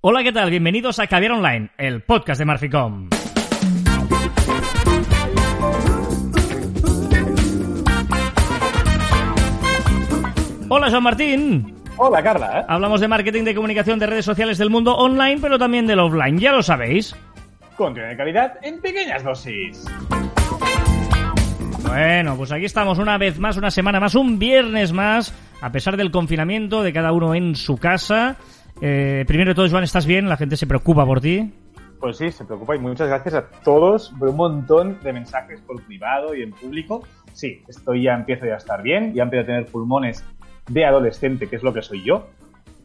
Hola, ¿qué tal? Bienvenidos a Caviar Online, el podcast de Marficom. Hola, Joan Martín. Hola, Carla. ¿eh? Hablamos de marketing de comunicación de redes sociales del mundo online, pero también del offline. Ya lo sabéis. Contenido de calidad en pequeñas dosis. Bueno, pues aquí estamos una vez más, una semana más, un viernes más, a pesar del confinamiento de cada uno en su casa. Eh, primero de todo, Joan, ¿estás bien? La gente se preocupa por ti. Pues sí, se preocupa y muchas gracias a todos por un montón de mensajes por privado y en público. Sí, estoy ya empiezo ya a estar bien, ya empiezo a tener pulmones de adolescente, que es lo que soy yo,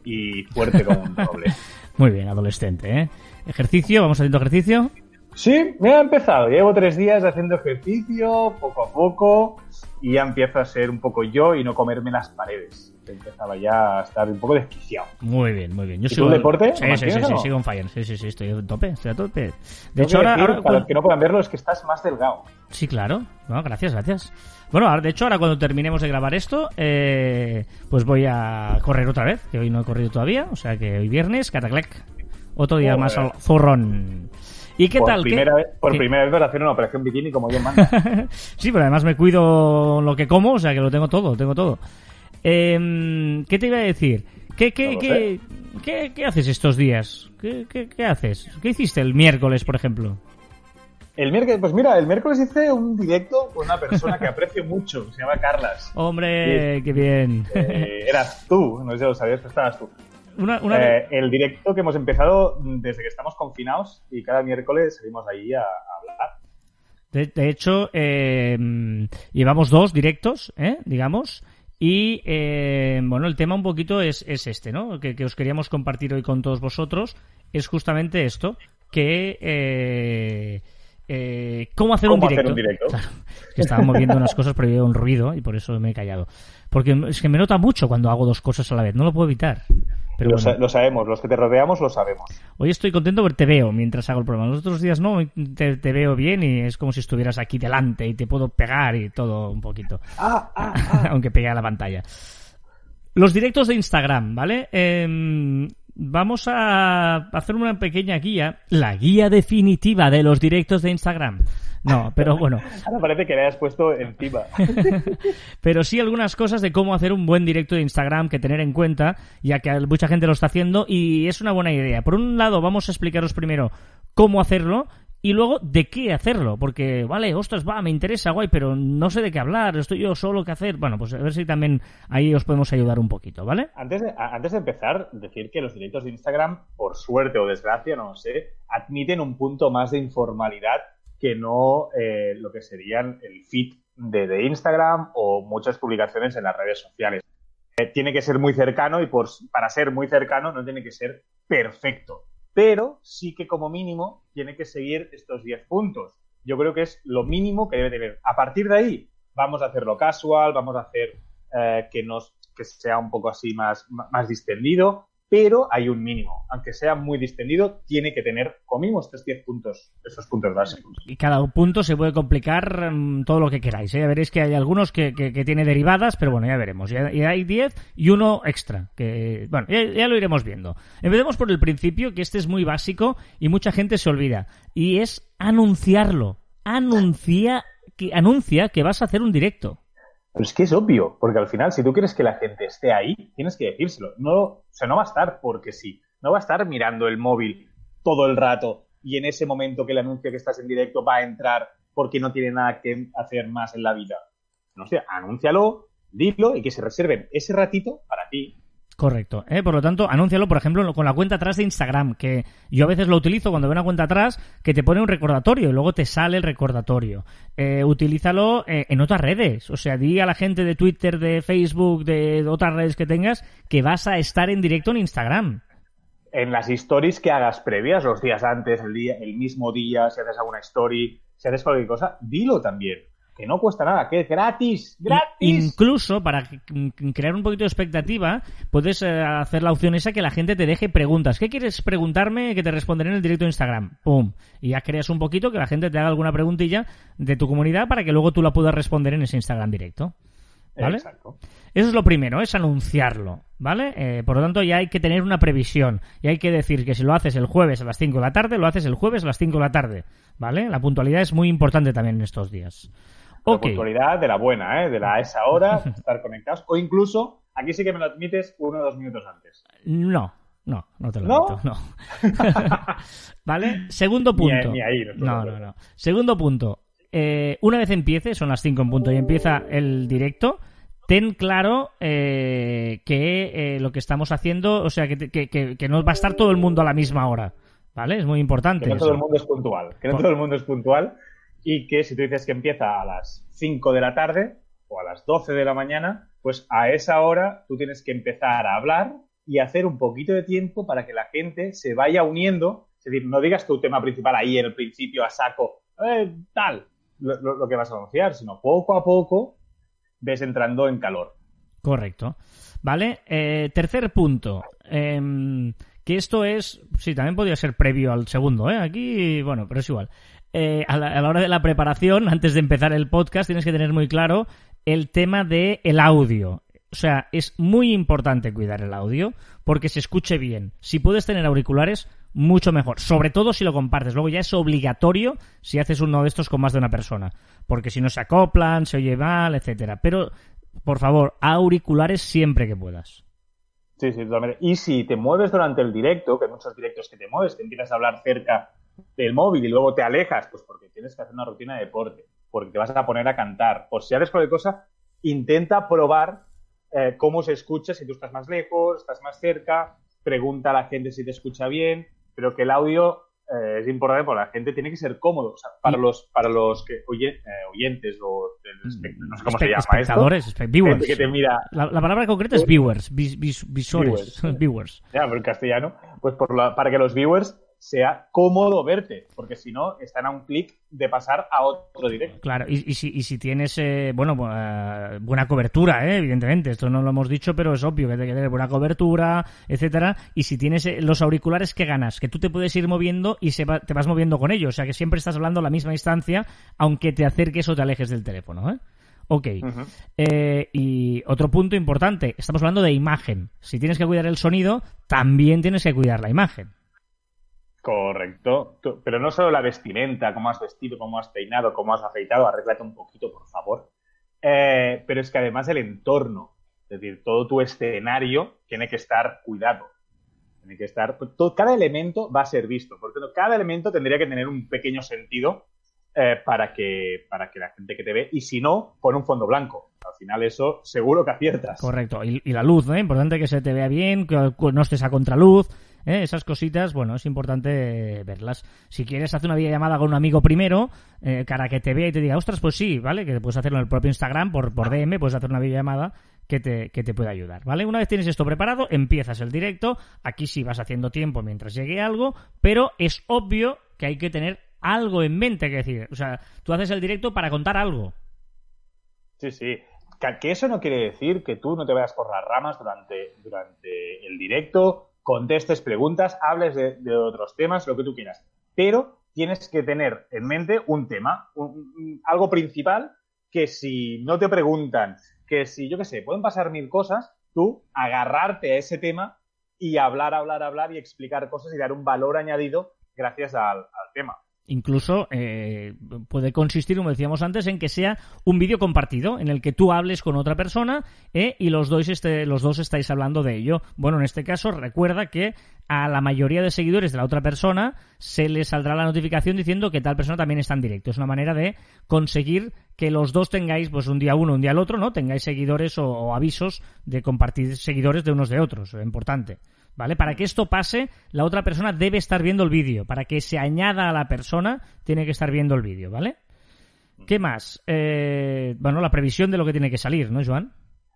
y fuerte como un roble. Muy bien, adolescente, ¿eh? Ejercicio, vamos haciendo ejercicio. Sí, me ha empezado. Llevo tres días haciendo ejercicio, poco a poco, y ya empiezo a ser un poco yo y no comerme las paredes. Empezaba ya a estar un poco desquiciado. Muy bien, muy bien. Yo ¿Y tú, deporte? Sí, ¿Lo sí, sí, sí, sigo en fire. Sí, sí, sí, estoy a tope, estoy a tope. De hecho, ahora... decir, ahora- para los que no puedan verlo, es que estás más delgado. Sí, claro. No, gracias, gracias. Bueno, ahora- de hecho, ahora cuando terminemos de grabar esto, eh, pues voy a correr otra vez, que hoy no he corrido todavía, o sea que hoy viernes, cataclec, otro día más al zorrón. ¿Y qué por tal? ¿Qué- Primera vez, por qué- primera vez vas a hacer una operación bikini como yo manda. sí, pero además me cuido lo que como, o sea que lo tengo todo, lo tengo todo. Em, ¿Qué te iba a decir? ¿Qué, qué, No qué, qué- qué haces estos días? ¿Qué, qué, qué haces? ¿Qué hiciste el miércoles, por ejemplo? El miércoles, pues mira, el miércoles hice un directo con una persona que aprecio mucho, se llama Carlas. Hombre, qué bien. Eh, eras tú, no sé si lo sabías, pero estabas tú. una, una- Eh, el directo que hemos empezado desde que estamos confinados y cada miércoles salimos ahí a, a hablar. De, de hecho, eh, llevamos dos directos, ¿eh? digamos. Y eh, bueno, el tema un poquito es, es este, ¿no? Que, que os queríamos compartir hoy con todos vosotros. Es justamente esto, que... Eh, eh, ¿Cómo hacer un ¿Cómo directo? hacer un directo? Claro, es que estaba moviendo unas cosas, pero había un ruido y por eso me he callado. Porque es que me nota mucho cuando hago dos cosas a la vez, no lo puedo evitar. Pero lo, bueno. sa- lo sabemos, los que te rodeamos lo sabemos. Hoy estoy contento porque te veo mientras hago el programa. Los otros días no, te, te veo bien y es como si estuvieras aquí delante y te puedo pegar y todo un poquito. Ah, ah, Aunque pegue a la pantalla. Los directos de Instagram, ¿vale? Em, vamos a hacer una pequeña guía. La guía definitiva de los directos de Instagram. No, pero bueno. Ahora parece que le hayas puesto encima. pero sí algunas cosas de cómo hacer un buen directo de Instagram que tener en cuenta, ya que mucha gente lo está haciendo y es una buena idea. Por un lado, vamos a explicaros primero cómo hacerlo y luego de qué hacerlo, porque, vale, ostras, va, me interesa, guay, pero no sé de qué hablar, estoy yo solo qué hacer. Bueno, pues a ver si también ahí os podemos ayudar un poquito, ¿vale? Antes de, a- antes de empezar, decir que los directos de Instagram, por suerte o desgracia, no lo sé, admiten un punto más de informalidad que no eh, lo que serían el feed de, de Instagram o muchas publicaciones en las redes sociales. Eh, tiene que ser muy cercano y por, para ser muy cercano no tiene que ser perfecto. Pero sí que como mínimo tiene que seguir estos 10 puntos. Yo creo que es lo mínimo que debe tener. A partir de ahí vamos a hacerlo casual, vamos a hacer eh, que, nos, que sea un poco así más, más distendido, pero hay un mínimo. Aunque sea muy distendido, tiene que tener como mínimo estos 10 puntos, esos puntos básicos. Y cada punto se puede complicar mm, todo lo que queráis. ¿eh? Ya veréis que hay algunos que, que, tiene derivadas, pero bueno, ya veremos. Ya, hay 10 y uno extra. Que, bueno, ya, ya lo iremos viendo. Empecemos por el principio, que este es muy básico y mucha gente se olvida. Y es anunciarlo. Anuncia que, anuncia que vas a hacer un directo. Pero es que es obvio, porque al final, si tú quieres que la gente esté ahí, tienes que decírselo. No, o sea, no va a estar porque sí. No va a estar mirando el móvil todo el rato y en ese momento que el anuncio que estás en directo va a entrar porque no tiene nada que hacer más en la vida. No sé, anúncialo, dilo y que se reserven ese ratito para ti. Correcto. ¿eh? Por lo tanto, anúncialo, por ejemplo, con la cuenta atrás de Instagram, que yo a veces lo utilizo cuando veo una cuenta atrás, que te pone un recordatorio y luego te sale el recordatorio. Eh, utilízalo eh, en otras redes. O sea, di a la gente de Twitter, de Facebook, de otras redes que tengas, que vas a estar en directo en Instagram. en las stories que hagas previas, los días antes, el, día, el mismo día, si haces alguna story, si haces cualquier cosa, dilo también. Que no cuesta nada, que es gratis, gratis. Incluso para crear un poquito de expectativa, puedes eh, hacer la opción esa que la gente te deje preguntas. ¿Qué quieres preguntarme? Que te responderé en el directo de Instagram. ¡Pum! Y ya creas un poquito que la gente te haga alguna preguntilla de tu comunidad para que luego tú la puedas responder en ese Instagram directo. ¿Vale? Exacto. Eso es lo primero, es anunciarlo, ¿vale? Eh, por lo tanto, ya hay que tener una previsión. Y hay que decir que si lo haces el jueves a las 5 de la tarde, lo haces el jueves a las 5 de la tarde, ¿vale? La puntualidad es muy importante también en estos días. La puntualidad de la buena, ¿eh? De la a esa hora, estar conectados. O incluso, aquí sí que me lo admites uno o dos minutos antes. No, no, no te lo admito, no. ¿Vale? Segundo punto. Ni, ahí, no, no, no. Segundo punto. Eh, una vez empiece, son las 5 en punto y empieza el directo, ten claro eh, que eh, lo que estamos haciendo, o sea, que, que, no va a estar todo el mundo a la misma hora, ¿vale? Es muy importante. Que no todo el mundo es puntual, que no todo el mundo es puntual y que si tú dices que empieza a las 5 de la tarde o a las 12 de la mañana, pues a esa hora tú tienes que empezar a hablar y hacer un poquito de tiempo para que la gente se vaya uniendo. Es decir, no digas tu tema principal ahí en el principio a saco, eh, tal, lo que vas a anunciar, sino poco a poco ves entrando en calor. Correcto. Vale. Eh, tercer punto. Em, que esto es. Sí, también podría ser previo al segundo, ¿eh? Aquí, bueno, pero es igual. Eh, a, la, hora de la preparación, antes de empezar el podcast, tienes que tener muy claro el tema del el audio. O sea, es muy importante cuidar el audio porque se escuche bien. Si puedes tener auriculares, mucho mejor. Sobre todo si lo compartes. Luego ya es obligatorio si haces uno de estos con más de una persona. Porque si no se acoplan, se oye mal, etcétera. Pero, por favor, auriculares siempre que puedas. Sí, sí, totalmente. Y si te mueves durante el directo, que hay muchos directos que te mueves, que empiezas a hablar cerca del móvil y luego te alejas, pues porque tienes que hacer una rutina de deporte, porque te vas a poner a cantar. Por si haces cualquier cosa, intenta probar eh, cómo se escucha si tú estás más lejos, estás más cerca, pregunta a la gente si te escucha bien, pero que el audio eh, es importante porque la gente tiene que ser cómodo. para, los, para los que oye, eh, oyentes o mm, no sé cómo se llama espectadores, viewers. Que te mira, la, palabra concreta es viewers, visores, viewers. Ya, pero en castellano, pues por para que los viewers sea cómodo verte, porque si no, están a un clic de pasar a otro directo. Claro, y, si, y si, tienes, eh, bueno, eh, buena cobertura, eh, evidentemente, esto no lo hemos dicho, pero es obvio que hay que tener buena cobertura, etcétera, y si tienes los auriculares, ¿qué ganas? Que tú te puedes ir moviendo y se te vas moviendo con ellos, o sea que siempre estás hablando a la misma distancia, aunque te acerques o te alejes del teléfono, ¿eh? Ok. y otro punto importante, estamos hablando de imagen. Si tienes que cuidar el sonido, también tienes que cuidar la imagen. Correcto. Pero no solo la vestimenta, cómo has vestido, cómo has peinado, cómo has afeitado, arréglate un poquito, por favor. Eh, pero es que además el entorno, es decir, todo tu escenario tiene que estar cuidado. Tiene que estar. Todo, cada elemento va a ser visto. Porque cada elemento tendría que tener un pequeño sentido eh, para, que, para que la gente que te ve. Y si no, pon un fondo blanco. Al final, eso seguro que aciertas. Correcto. Y, la luz, ¿eh? Importante que se te vea bien, que no estés a contraluz ¿eh? Esas cositas, bueno, es importante verlas. Si quieres hacer una videollamada con un amigo primero, eh, cara que te vea y te diga, ostras, pues sí, ¿vale? Que puedes hacerlo en el propio Instagram, por, por DM, puedes hacer una videollamada que te, que te puede ayudar, ¿vale? Una vez tienes esto preparado, empiezas el directo. Aquí sí vas haciendo tiempo mientras llegue algo, pero es obvio que hay que tener algo en mente, que decir, o sea, tú haces el directo para contar algo. Sí, sí. Que eso no quiere decir que tú no te vayas por las ramas durante, durante el directo contestes preguntas, hables de, otros temas, lo que tú quieras. Pero tienes que tener en mente un tema, algo principal, que si no te preguntan, que si, yo qué sé, pueden pasar mil cosas, tú agarrarte a ese tema y hablar, hablar, hablar y explicar cosas y dar un valor añadido gracias al tema. Incluso eh, puede consistir, como decíamos antes, en que sea un vídeo compartido, en el que tú hables con otra persona eh, y los dos, este, los dos estáis hablando de ello. Bueno, en este caso, recuerda que a la mayoría de seguidores de la otra persona se les saldrá la notificación diciendo que tal persona también está en directo. Es una manera de conseguir que los dos tengáis, pues un día uno, un día el otro, ¿no? Tengáis seguidores o, o avisos de compartir seguidores de unos de otros. Es importante. ¿Vale? Para que esto pase, la otra persona debe estar viendo el vídeo. Para que se añada a la persona, tiene que estar viendo el vídeo, ¿vale? ¿Qué más? Eh, bueno, la previsión de lo que tiene que salir, ¿no, Joan?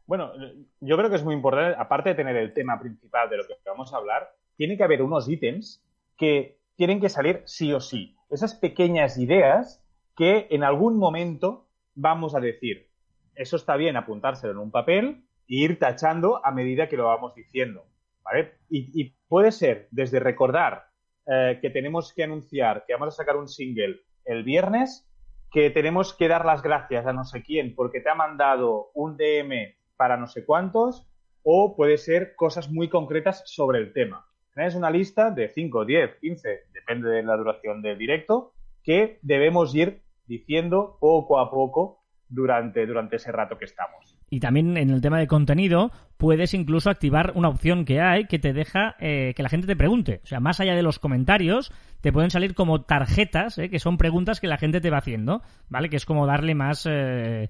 Bueno, yo creo que es muy importante, aparte de tener el tema principal de lo que vamos a hablar, tiene que haber unos ítems que tienen que salir sí o sí. Esas pequeñas ideas que en algún momento vamos a decir, eso está bien apuntárselo en un papel e ir tachando a medida que lo vamos diciendo. ¿Vale? Y, puede ser desde recordar eh, que tenemos que anunciar que vamos a sacar un single el viernes, que tenemos que dar las gracias a no sé quién porque te ha mandado un DM para no sé cuántos, o puede ser cosas muy concretas sobre el tema. Tienes una lista de 5, 10, 15, depende de la duración del directo, que debemos ir diciendo poco a poco durante, durante ese rato que estamos. Y también en el tema de contenido, puedes incluso activar una opción que hay que te deja eh, que la gente te pregunte. O sea, más allá de los comentarios, te pueden salir como tarjetas, eh, que son preguntas que la gente te va haciendo, ¿vale? Que es como darle más eh,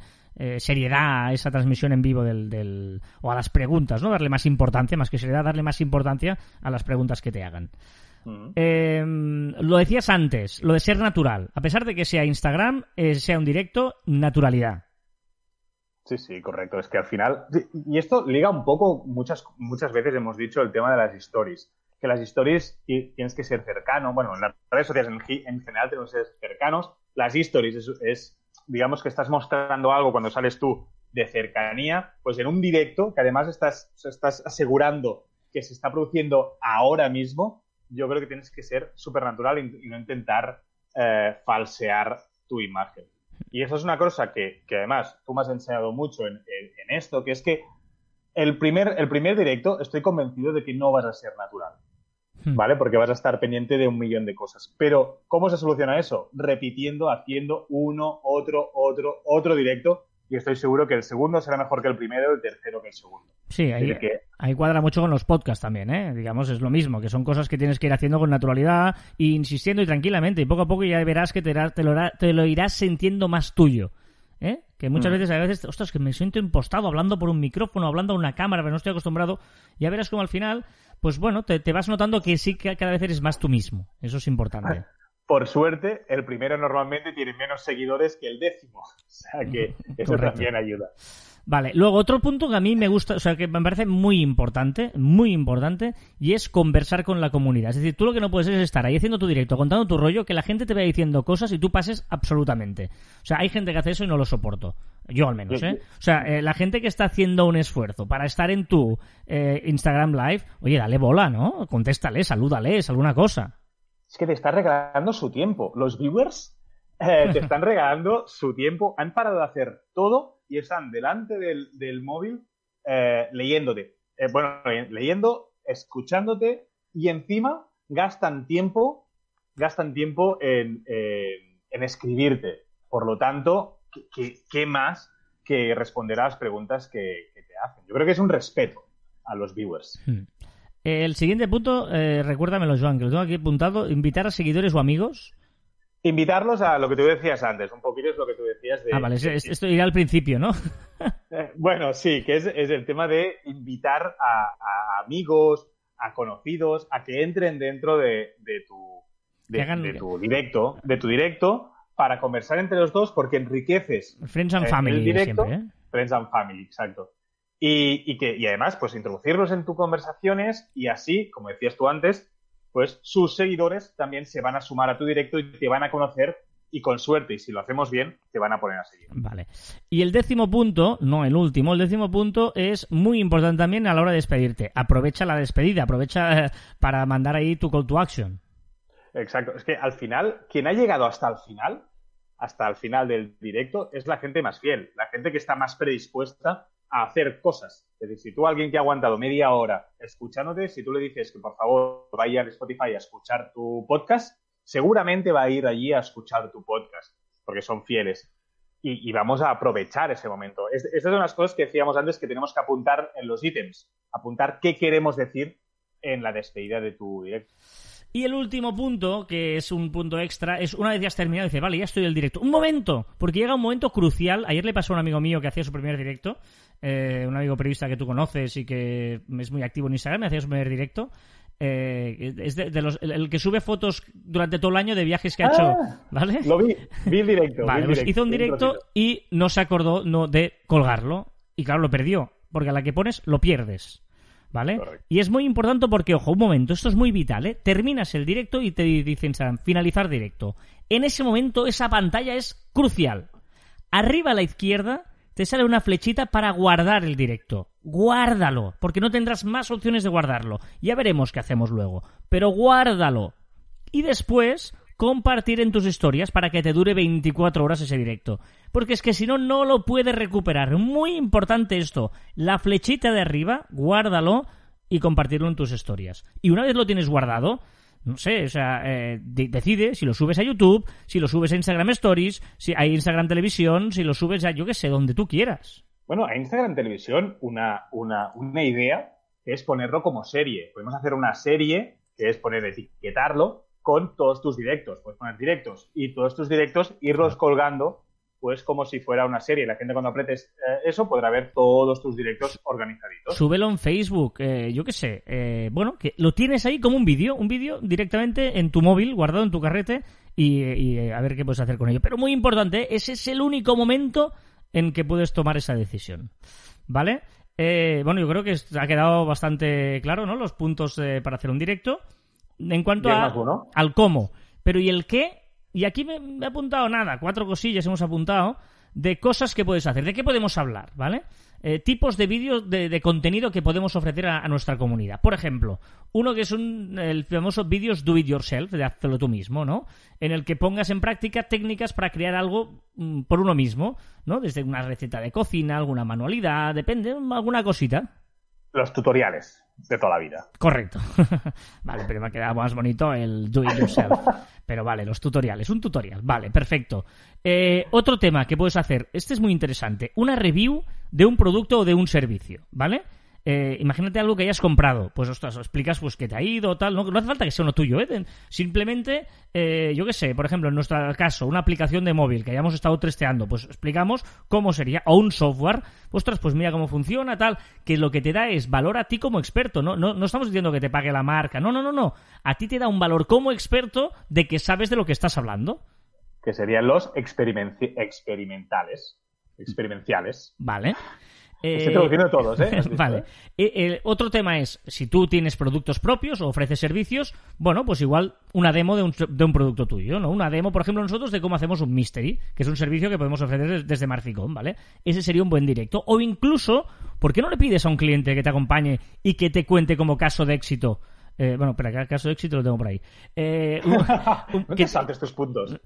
seriedad a esa transmisión en vivo del, del, o a las preguntas, ¿no? Darle más importancia, más que seriedad, darle más importancia a las preguntas que te hagan. Mm. lo decías antes, lo de ser natural. A pesar de que sea Instagram, sea un directo, naturalidad. Sí, sí, correcto. Es que al final, y esto liga un poco, muchas, muchas veces hemos dicho el tema de las stories, que las stories tienes que ser cercano, bueno, en las redes sociales en, general tenemos que ser cercanos, las stories es, digamos que estás mostrando algo cuando sales tú de cercanía, pues en un directo, que además estás, estás asegurando que se está produciendo ahora mismo, yo creo que tienes que ser súper natural y, no intentar eh, falsear tu imagen. Y eso es una cosa que, además tú me has enseñado mucho en, esto, que es que el primer, el primer directo estoy convencido de que no vas a ser natural. Hmm. ¿Vale? Porque vas a estar pendiente de un millón de cosas. Pero, ¿cómo se soluciona eso? Repitiendo, haciendo uno, otro, otro, otro directo y estoy seguro que el segundo será mejor que el primero y el tercero que el segundo. Sí, ahí, cuadra mucho con los podcasts también, ¿eh? Digamos, es lo mismo, que son cosas que tienes que ir haciendo con naturalidad e insistiendo y tranquilamente, y poco a poco ya verás que te, te, lo, irás sintiendo más tuyo. ¿Eh? Que muchas mm. veces, a veces, ostras, que me siento impostado hablando por un micrófono, hablando a una cámara, pero no estoy acostumbrado. Ya verás como al final, pues bueno, te, te vas notando que sí que cada vez eres más tú mismo. Eso es importante. Por suerte, el primero normalmente tiene menos seguidores que el décimo. O sea que eso también ayuda. Vale, luego otro punto que a mí me gusta, o sea, que me parece muy importante, muy importante, y es conversar con la comunidad. Es decir, tú lo que no puedes es estar ahí haciendo tu directo, contando tu rollo, que la gente te vaya diciendo cosas y tú pases absolutamente. O sea, hay gente que hace eso y no lo soporto. Yo al menos, ¿eh? O sea, eh, la gente que está haciendo un esfuerzo para estar en tu eh, Instagram Live, oye, dale bola, ¿no? Contéstale, salúdales, alguna cosa es que te está regalando su tiempo. Los viewers eh, te están regalando su tiempo. Han parado de hacer todo y están delante del, móvil eh, leyéndote. Eh, bueno, leyendo, escuchándote y encima gastan tiempo, gastan tiempo en, escribirte. Por lo tanto, ¿qué, más que responder a las preguntas que, te hacen? Yo creo que es un respeto a los viewers. Hmm. El siguiente punto, eh, recuérdamelo, Joan, que lo tengo aquí apuntado. Invitar a seguidores o amigos. Invitarlos a lo que tú decías antes, un poquito es lo que tú decías de... Ah, vale, esto irá al principio, ¿no? Eh, bueno, sí, que es, el tema de invitar a, amigos, a conocidos, a que entren dentro de, tu, de, tu directo, de tu directo, para conversar entre los dos, porque enriqueces... Friends and Family, directo, siempre, ¿eh? Friends and Family, exacto. Y, que, y además, pues introducirlos en tus conversaciones y así, como decías tú antes, pues sus seguidores también se van a sumar a tu directo y te van a conocer y con suerte, y si lo hacemos bien, te van a poner a seguir. Vale. Y el décimo punto, no el último, el décimo punto es muy importante también a la hora de despedirte. Aprovecha la despedida, aprovecha eh, para mandar ahí tu call to action. Exacto. Es que al final, quien ha llegado hasta el final, hasta el final del directo, es la gente más fiel, la gente que está más predispuesta a hacer cosas. Es decir, si tú alguien que ha aguantado media hora escuchándote, si tú le dices que por favor vaya a Spotify a escuchar tu podcast, seguramente va a ir allí a escuchar tu podcast, porque son fieles. Y, vamos a aprovechar ese momento. Es, estas son las cosas que decíamos antes que tenemos que apuntar en los ítems, apuntar qué queremos decir en la despedida de tu directo. Y el último punto, que es un punto extra, es una vez ya has terminado, dice, vale, ya estoy en el directo. Un momento, porque llega un momento crucial. Ayer le pasó a un amigo mío que hacía su primer directo, eh, un amigo periodista que tú conoces y que es muy activo en Instagram, me hacía su primer directo. Eh, es de, los, el, que sube fotos durante todo el año de viajes que ha hecho, ah, ¿vale? Lo vi, vi el directo. Vale, pues hizo un directo y no se acordó no, de colgarlo. Y claro, lo perdió, porque a la que pones lo pierdes. ¿Vale? Y es muy importante porque, ojo, un momento, esto es muy vital, ¿eh? Terminas el directo y te dicen, finalizar directo. En ese momento, esa pantalla es crucial. Arriba a la izquierda te sale una flechita para guardar el directo. Guárdalo, porque no tendrás más opciones de guardarlo. Ya veremos qué hacemos luego. Pero guárdalo. Y después compartir en tus historias para que te dure 24 horas ese directo. Porque es que si no, no lo puedes recuperar. Muy importante esto. La flechita de arriba, guárdalo y compartirlo en tus historias. Y una vez lo tienes guardado, no sé, o sea, eh, decide si lo subes a YouTube, si lo subes a Instagram Stories, si a Instagram Televisión, si lo subes a yo que sé, donde tú quieras. Bueno, a Instagram Televisión una, una, una idea es ponerlo como serie. Podemos hacer una serie que es poner, etiquetarlo con todos tus directos. Puedes poner directos y todos tus directos irlos colgando pues como si fuera una serie. La gente cuando apretes eh, eso podrá ver todos tus directos organizaditos. Súbelo en Facebook, eh, yo qué sé. Eh, bueno, que lo tienes ahí como un vídeo, un vídeo directamente en tu móvil, guardado en tu carrete y, a ver qué puedes hacer con ello. Pero muy importante, ese es el único momento en que puedes tomar esa decisión. ¿Vale? bueno, yo creo que ha quedado bastante claro, ¿no? Los puntos para hacer un directo. En cuanto a, al cómo. Pero ¿y el qué? Y aquí me, he apuntado nada, cuatro cosillas hemos apuntado de cosas que puedes hacer, de qué podemos hablar, ¿vale? Eh, tipos de vídeos de, contenido que podemos ofrecer a, nuestra comunidad. Por ejemplo, uno que es un, el famoso vídeos do it yourself, de hacerlo tú mismo, ¿no? En el que pongas en práctica técnicas para crear algo mm, por uno mismo, ¿no? Desde una receta de cocina, alguna manualidad, depende, alguna cosita. Los tutoriales de toda la vida. Correcto. vale, pero me ha quedado más bonito el do it yourself. pero vale, los tutoriales. Un tutorial. Vale, perfecto. Eh, otro tema que puedes hacer. Este es muy interesante. Una review de un producto o de un servicio. ¿Vale? Eh, imagínate algo que hayas comprado, pues ostras, explicas pues que te ha ido, tal, no, no hace falta que sea uno tuyo, ¿eh? simplemente, eh, yo qué sé, por ejemplo, en nuestro caso, una aplicación de móvil que hayamos estado testeando, pues explicamos cómo sería, o un software, ostras, pues mira cómo funciona, tal, que lo que te da es valor a ti como experto, no, no, no estamos diciendo que te pague la marca, no, no, no, no, a ti te da un valor como experto de que sabes de lo que estás hablando. Que serían los experimentales, experimentales. Vale. Estoy traduciendo todos, ¿eh? vale. Eh, el otro tema es, si tú tienes productos propios o ofreces servicios, bueno, pues igual una demo de un, de un producto tuyo, ¿no? Una demo, por ejemplo, nosotros de cómo hacemos un mystery, que es un servicio que podemos ofrecer desde Marficom, ¿vale? Ese sería un buen directo. O incluso, ¿por qué no le pides a un cliente que te acompañe y que te cuente como caso de éxito? Eh, bueno, pero acá caso de éxito lo tengo por ahí. Eh, no te saltes estos puntos.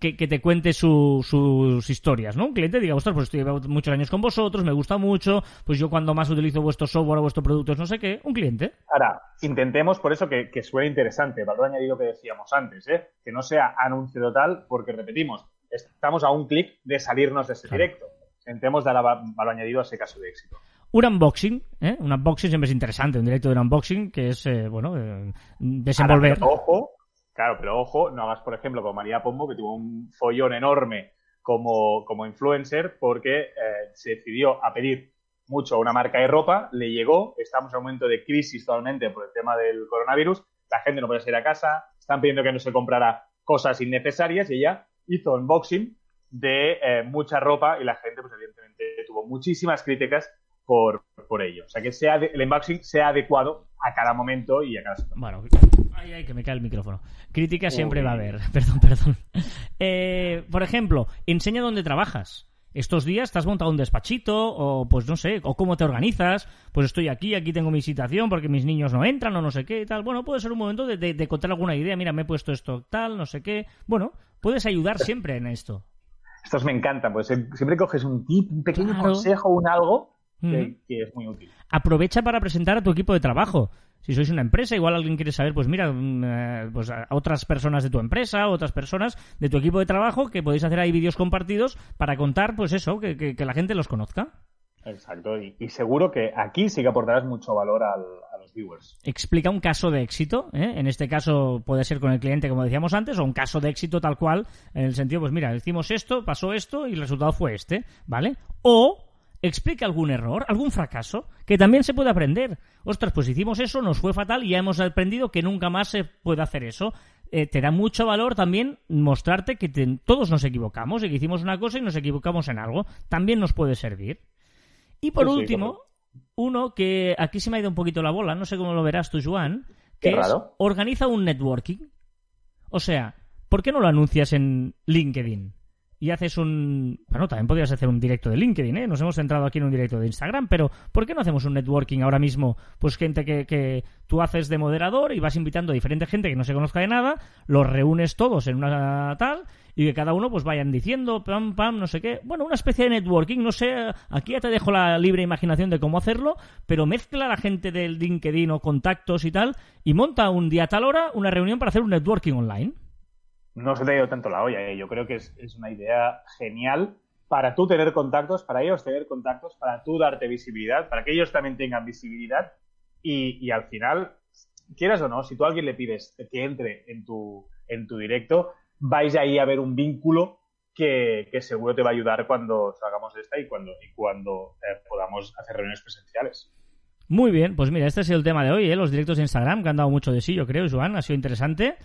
que, te cuente sus historias, ¿no? Un cliente diga, ostras, pues estoy muchos años con vosotros, me gusta mucho, pues yo cuando más utilizo vuestro software o vuestros productos, no sé qué, un cliente. Ahora, intentemos por eso que, que suene interesante, valor añadido que decíamos antes, ¿eh? Que no sea anuncio total, porque repetimos, estamos a un clic de salirnos de ese directo. Intentemos dar valor añadido a ese caso de éxito. Un unboxing, ¿eh? Un unboxing siempre es interesante, un directo de un unboxing que es, eh, bueno, eh, desenvolver. ojo, claro, pero ojo, no hagas, por ejemplo, como María Pombo, que tuvo un follón enorme como, como influencer porque eh, se decidió a pedir mucho a una marca de ropa, le llegó, estamos en un momento de crisis totalmente por el tema del coronavirus, la gente no puede salir a casa, están pidiendo que no se comprara cosas innecesarias y ella hizo unboxing de mucha ropa y la gente, pues evidentemente, tuvo muchísimas críticas por, por ello. O sea, que sea el unboxing sea adecuado a cada momento y a cada situación. Bueno, ay, ay, que me cae el micrófono. Crítica siempre va a haber. Perdón, perdón. Eh, por ejemplo, enseña dónde trabajas. Estos días te has montado un despachito o pues no sé, o cómo te organizas, pues estoy aquí, aquí tengo mi situación porque mis niños no entran o no sé qué y tal. Bueno, puede ser un momento de, de, contar alguna idea, mira, me he puesto esto tal, no sé qué. Bueno, puedes ayudar siempre en esto. Estos me encantan, pues siempre coges un tip, un pequeño consejo, un algo que, es muy útil. Aprovecha para presentar a tu equipo de trabajo. Si sois una empresa, igual alguien quiere saber, pues mira, mm, eh, pues a otras personas de tu empresa, otras personas de tu equipo de trabajo, que podéis hacer ahí vídeos compartidos para contar, pues eso, que, la gente los conozca. Exacto, y, seguro que aquí sí que aportarás mucho valor a los viewers. Explica un caso de éxito, ¿eh? en este caso puede ser con el cliente, como decíamos antes, o un caso de éxito tal cual, en el sentido, pues mira, hicimos esto, pasó esto y el resultado fue este, ¿vale? O explica algún error, algún fracaso, que también se puede aprender. Ostras, pues hicimos eso, nos fue fatal y ya hemos aprendido que nunca más se puede hacer eso. Eh, te da mucho valor también mostrarte que todos nos equivocamos y que hicimos una cosa y nos equivocamos en algo. También nos puede servir. Y por último, Uno que aquí se me ha ido un poquito la bola, no sé cómo lo verás tú, Joan, que es organiza un networking. O sea, ¿por qué no lo anuncias en LinkedIn? Y haces un... Bueno, también podrías hacer un directo de LinkedIn, ¿eh? Nos hemos centrado aquí en un directo de Instagram, pero ¿por qué no hacemos un networking ahora mismo? Pues gente que, que tú haces de moderador y vas invitando a diferente gente que no se conozca de nada, los reúnes todos en una tal y que cada uno pues vayan diciendo pam pam no sé qué bueno una especie de networking no sé aquí ya te dejo la libre imaginación de cómo hacerlo pero mezcla la gente del LinkedIn o contactos y tal y monta un día a tal hora una reunión para hacer un networking online No se te ha ido tanto la olla, ¿eh? yo creo que es, es una idea genial para tú tener contactos, para ellos tener contactos, para tú darte visibilidad, para que ellos también tengan visibilidad y, y al final, quieras o no, si tú a alguien le pides que entre en tu, en tu directo, vais ahí a ver un vínculo que, que seguro te va a ayudar cuando salgamos de esta y cuando, y cuando eh, podamos hacer reuniones presenciales. Muy bien, pues mira, este ha sido el tema de hoy, ¿eh? los directos de Instagram, que han dado mucho de sí, yo creo, Joan, ha sido interesante.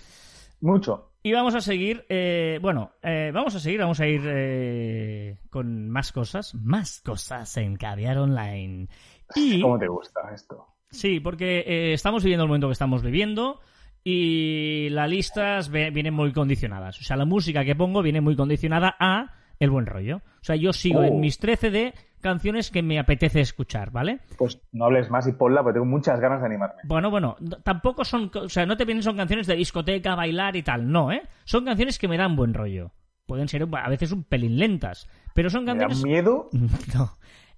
Mucho. Y vamos a seguir, eh, bueno, eh, vamos a seguir, vamos a ir eh, con más cosas, más cosas en Caviar Online. Y, ¿Cómo te gusta esto? sí, porque eh, estamos viviendo el momento que estamos viviendo y las listas vienen muy condicionadas. O sea, la música que pongo viene muy condicionada a el buen rollo. O sea, yo sigo Oh. en mis 13 de canciones que me apetece escuchar, ¿vale? Pues no hables más y ponla porque tengo muchas ganas de animarme. Bueno, bueno, no- tampoco son, o sea, no te vienen son canciones de discoteca, bailar y tal, no, ¿eh? Son canciones que me dan buen rollo. Pueden ser a veces un pelín lentas, pero son Me canciones... miedo. No.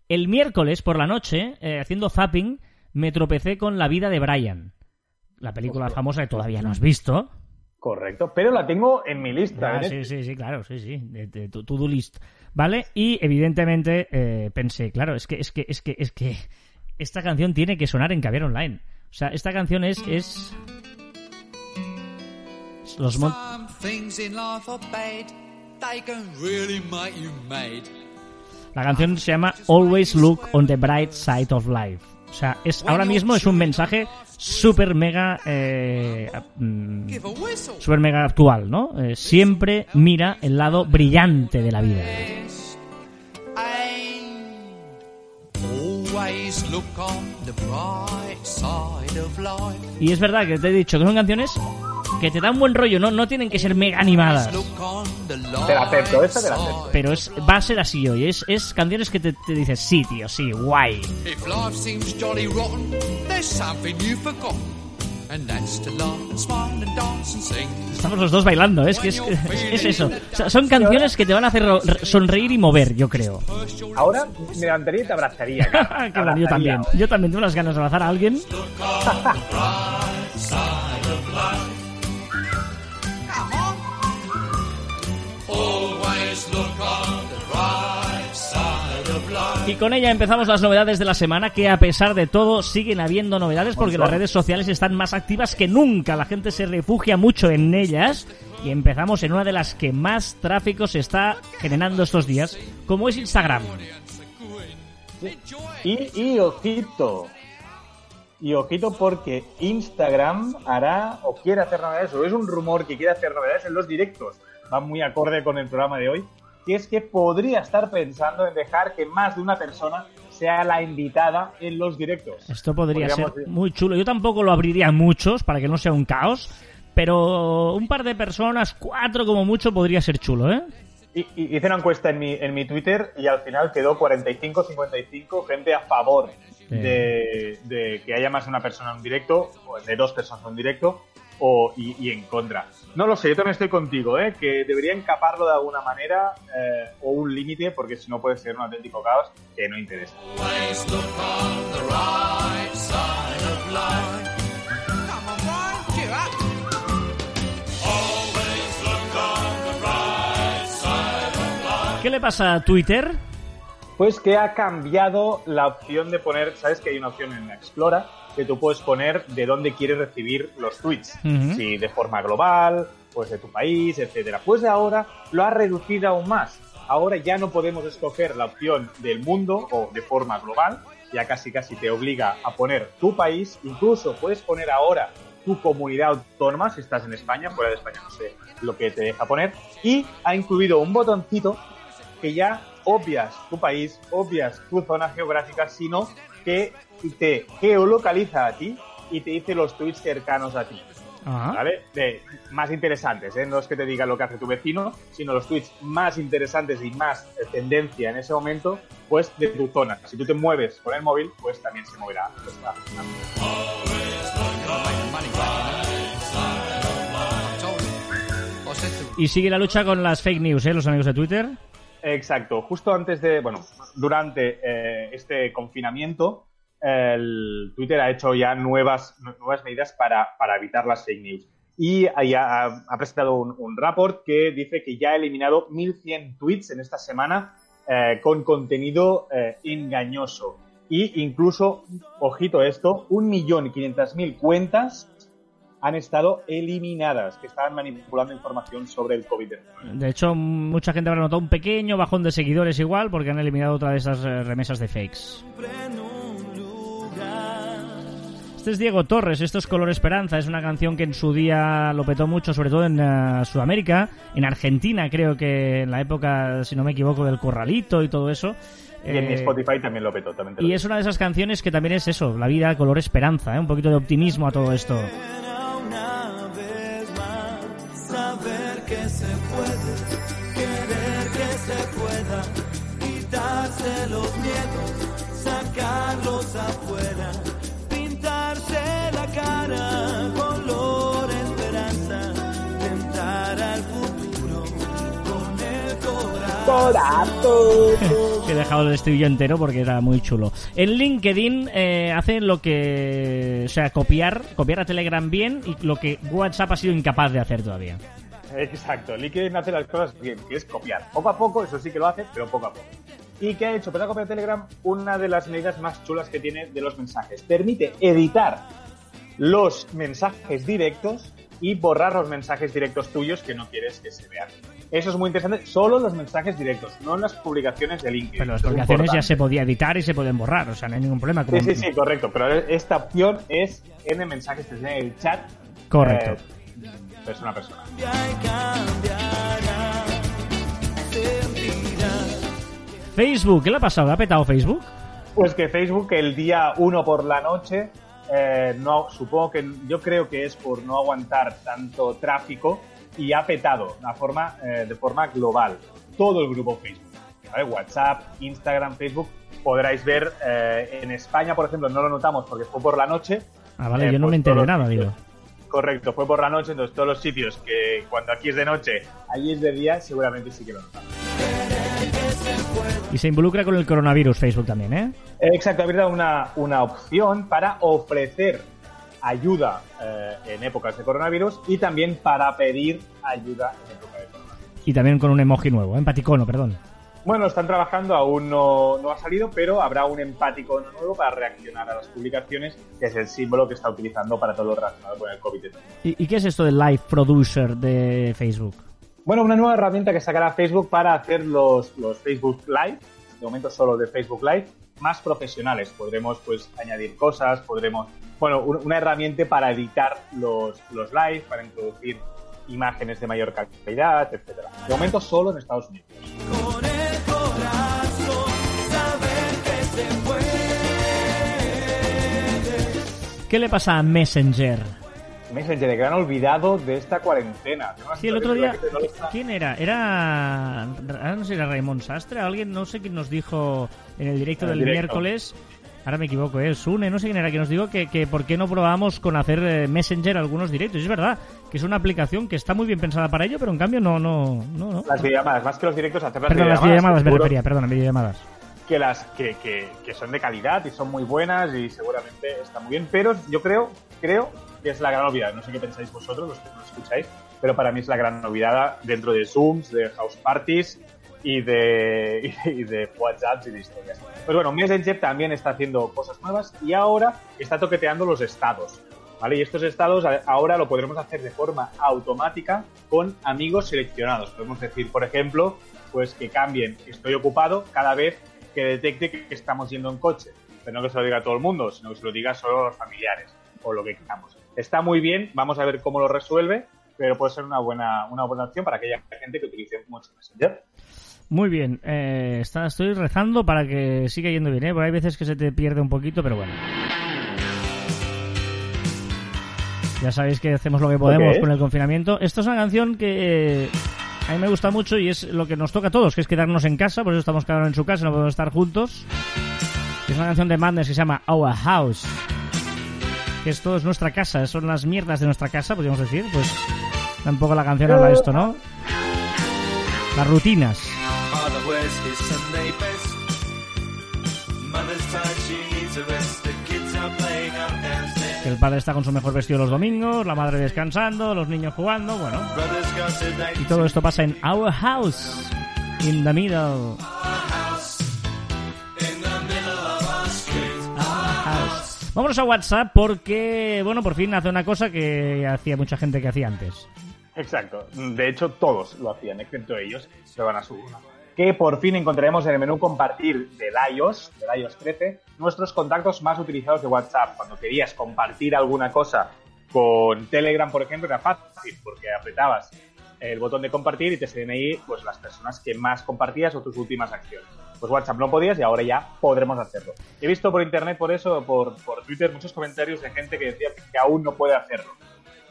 El miércoles por la noche, eh, haciendo zapping, me tropecé con La vida de Brian. La película Hostia. famosa que todavía no has visto. Correcto, pero la tengo en mi lista. Ah, ¿eh? sí, sí, sí, claro, sí, sí, de, de tu to-do list. ¿Vale? Y evidentemente eh, pensé, claro, es que, es que, es que, es que esta canción tiene que sonar en Caviar Online. O sea, esta canción es, es... Los mon- Some things in life are bad. They can really make you mad. La canción se llama Always Look on the Bright Side of Life. O sea, es ahora mismo es un mensaje súper mega eh, mm, súper mega actual, ¿no? Eh, siempre mira el lado brillante de la vida. Y es verdad que te he dicho que son canciones que te dan buen rollo, no, no tienen que ser mega animadas. Te la acepto, esta te la acepto. Pero es, va a ser así hoy. Es, es canciones que te, te dices, sí, tío, sí, guay. Estamos los dos bailando, ¿eh? es que es, es, es eso. O sea, son canciones que te van a hacer sonreír y mover, yo creo. Ahora me levantaría y te abrazaría. Qué bueno, yo también. Yo también tengo unas ganas de abrazar a alguien. Y con ella empezamos las novedades de la semana, que a pesar de todo siguen habiendo novedades porque las redes sociales están más activas que nunca. La gente se refugia mucho en ellas. Y empezamos en una de las que más tráfico se está generando estos días, como es Instagram. Y, y ojito. Y ojito porque Instagram hará o quiere hacer novedades, o es un rumor que quiere hacer novedades en los directos. Va muy acorde con el programa de hoy. Que es que podría estar pensando en dejar que más de una persona sea la invitada en los directos. Esto podría ser Podríamos muy chulo. Yo tampoco lo abriría a muchos para que no sea un caos, pero un par de personas, cuatro como mucho, podría ser chulo, ¿eh? Y, y hice una encuesta en mi, en mi Twitter y al final quedó 45-55 gente a favor Sí. de, de que haya más de una persona en un directo, o de dos personas en un directo, o, y, y en contra. No lo sé, yo también estoy contigo, ¿eh? que deberían caparlo de alguna manera eh, o un límite, porque si no puede ser un auténtico caos que no interesa. ¿Qué le pasa a Twitter? Pues que ha cambiado la opción de poner, sabes que hay una opción en la Explora que tú puedes poner de dónde quieres recibir los tweets, Ujú. si de forma global, pues de tu país, etcétera. Pues ahora lo ha reducido aún más. Ahora ya no podemos escoger la opción del mundo o de forma global, ya casi casi te obliga a poner tu país, incluso puedes poner ahora tu comunidad autónoma, si estás en España, fuera de España no sé lo que te deja poner, y ha incluido un botoncito que ya obvias tu país, obvias tu zona geográfica, sino que te geolocaliza a ti y te dice los tweets cercanos a ti. Ah. ¿Vale? De, más interesantes, ¿eh? No es que te diga lo que hace tu vecino, sino los tweets más interesantes y más tendencia en ese momento, pues de tu zona. Si tú te mueves con el móvil, pues también se moverá. Y sigue la lucha con las fake news, ¿eh? Los amigos de Twitter. Exacto. Justo antes de, bueno, durante eh, este confinamiento, el Twitter ha hecho ya nuevas, nuevas medidas para, para evitar las fake news. Y ha presentado un, un report que dice que ya ha eliminado 1.100 tweets en esta semana eh, con contenido eh, engañoso. Y incluso, ojito esto, 1.500.000 cuentas han estado eliminadas, que estaban manipulando información sobre el COVID-19. De hecho, mucha gente habrá notado un pequeño bajón de seguidores igual porque han eliminado otra de esas eh, remesas de fakes. Este es Diego Torres, esto es Color Esperanza, es una canción que en su día lo petó mucho, sobre todo en eh, Sudamérica, en Argentina creo que en la época, si no me equivoco, del Corralito y todo eso. Y en mi Eh, Spotify también lo petó. También lo y es una de esas canciones que también es eso, la vida color esperanza, ¿eh? un poquito de optimismo a todo esto. Que se puede, querer que se pueda, quitarse los miedos, sacarlos afuera, pintarse la cara, color esperanza, tentar al futuro con el corazón. He dejado el estribillo entero porque era muy chulo. En LinkedIn eh, hacen lo que... O sea, copiar, copiar a Telegram bien y lo que WhatsApp ha sido incapaz de hacer todavía. Exacto, LinkedIn hace las cosas bien, que es copiar. Poco a poco, eso sí que lo hace, pero poco a poco. ¿Y qué ha hecho? Pues ha copiado Telegram una de las medidas más chulas que tiene de los mensajes. Permite editar los mensajes directos y borrar los mensajes directos tuyos que no quieres que se vean. Eso es muy interesante, solo los mensajes directos, no en las publicaciones de LinkedIn. Pero las publicaciones ya se podía editar y se pueden borrar, o sea, no hay ningún problema. como- Sí, sí, sí, correcto. Pero esta opción es en el mensaje, es en el chat. Correcto. eh, persona a persona. Facebook, ¿qué le ha pasado? ¿Le ha petado Facebook? Pues que Facebook el día 1 por la noche, eh, no, supongo que yo creo que es por no aguantar tanto tráfico y ha petado de forma, eh, de forma global todo el grupo Facebook. ¿vale? WhatsApp, Instagram, Facebook. Podráis ver eh, en España, por ejemplo, no lo notamos porque fue por la noche. Ah, vale, Eh, yo no pues me enteré nada, digo. Correcto, fue por la noche, entonces todos los sitios que cuando aquí es de noche, allí es de día, seguramente sí que lo notamos. Y se involucra con el coronavirus Facebook también, ¿eh? Exacto, habría dado una, una opción para ofrecer ayuda eh, en épocas de coronavirus y también para pedir ayuda en época de coronavirus. Y también con un emoji nuevo, ¿eh? empaticono, perdón. Bueno, están trabajando, aún no, no ha salido, pero habrá un empático nuevo para reaccionar a las publicaciones, que es el símbolo que está utilizando para todo lo relacionado con el COVID-19. ¿Y, y qué es esto del Live Producer de Facebook? Bueno, una nueva herramienta que sacará Facebook para hacer los, los Facebook Live, de momento solo de Facebook Live, más profesionales. Podremos pues añadir cosas, podremos, bueno, un- una herramienta para editar los, los live, para introducir imágenes de mayor calidad, etcétera. De momento solo en Estados Unidos. ¿Qué le pasa a Messenger? Messenger, el gran olvidado de esta cuarentena. Sí, el otro día... que no está- ¿Quién era? Era... No sé, era Raymond Sastre. Alguien, no sé quién nos dijo en el directo En el del directo. miércoles... Ahora me equivoco, ¿eh? Sune, no sé quién era, que nos dijo que, que por qué no probábamos con hacer eh, Messenger algunos directos. Y es verdad, que es una aplicación que está muy bien pensada para ello, pero en cambio no, no, no, no. Las videollamadas, más que los directos, hacer las Perdón, las videollamadas. videollamadas me refería, perdón, videollamadas. Que las que, que, que son de calidad y son muy buenas y seguramente está muy bien, pero yo creo, creo que es la gran novedad. No sé qué pensáis vosotros, los que no escucháis, pero para mí es la gran novedad dentro de Zooms, de House Parties y de, y de WhatsApp y de historias. Pues bueno, Messenger también está haciendo cosas nuevas y ahora está toqueteando los estados. ¿Vale? Y estos estados ahora lo podremos hacer de forma automática con amigos seleccionados. Podemos decir, por ejemplo, pues que cambien estoy ocupado cada vez que detecte que estamos yendo en coche. Pero no que se lo diga a todo el mundo, sino que se lo diga solo a los familiares o lo que queramos. Está muy bien, vamos a ver cómo lo resuelve, pero puede ser una buena, una buena opción para aquella gente que utilice mucho Messenger. Muy bien, eh, está- estoy rezando para que siga yendo bien, ¿eh? Porque hay veces que se te pierde un poquito, pero bueno. Ya sabéis que hacemos lo que podemos con el confinamiento. Esto es una canción que eh, a mí me gusta mucho y es lo que nos toca a todos, que es quedarnos en casa, por eso estamos cada uno en su casa, no podemos estar juntos. Es una canción de Madness que se llama Our House. Que esto es nuestra casa, son las mierdas de nuestra casa, podríamos decir. Pues tampoco la canción habla de esto, ¿no? Las rutinas. El padre está con su mejor vestido los domingos, la madre descansando, los niños jugando, bueno. Y todo esto pasa en Our House, in the middle. Vámonos a WhatsApp porque, bueno, por fin hace una cosa que hacía mucha gente que hacía antes. Exacto. De hecho, todos lo hacían, excepto ellos, se van a su Que por fin encontraremos en el menú compartir del iOS, del iOS 13, nuestros contactos más utilizados de WhatsApp. Cuando querías compartir alguna cosa con Telegram, por ejemplo, era fácil, porque apretabas el botón de compartir y te salían ahí pues, las personas que más compartías o tus últimas acciones. Pues WhatsApp no podías y ahora ya podremos hacerlo. He visto por internet, por eso, por, por Twitter, muchos comentarios de gente que decía que aún no puede hacerlo.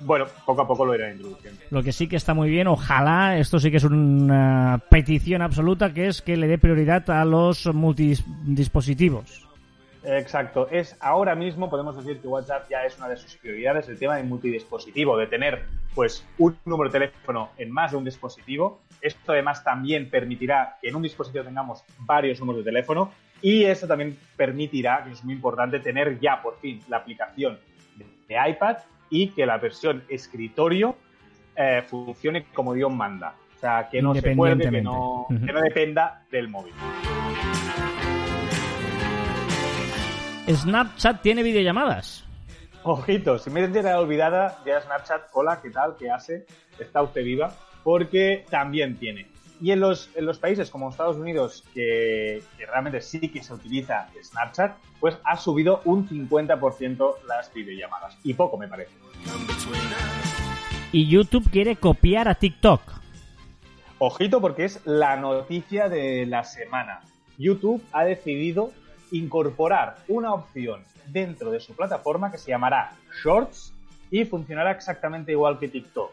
Bueno, poco a poco lo irán introduciendo. Lo que sí que está muy bien, ojalá, esto sí que es una petición absoluta, que es que le dé prioridad a los multidispositivos. Exacto. Es ahora mismo podemos decir que WhatsApp ya es una de sus prioridades el tema de multidispositivo, de tener pues un número de teléfono en más de un dispositivo. Esto además también permitirá que en un dispositivo tengamos varios números de teléfono y eso también permitirá, que es muy importante, tener ya por fin la aplicación de iPad y que la versión escritorio eh, funcione como Dios manda. O sea, que no se cuelgue, que no, que no dependa del móvil. Snapchat tiene videollamadas. Ojito, si me era olvidada, ya Snapchat, hola, ¿qué tal? ¿Qué hace? ¿Está usted viva? Porque también tiene. Y en los, en los países como Estados Unidos, que, que realmente sí que se utiliza Snapchat, pues ha subido un 50% las videollamadas. Y poco, me parece. Y YouTube quiere copiar a TikTok. Ojito porque es la noticia de la semana. YouTube ha decidido incorporar una opción dentro de su plataforma que se llamará Shorts y funcionará exactamente igual que TikTok.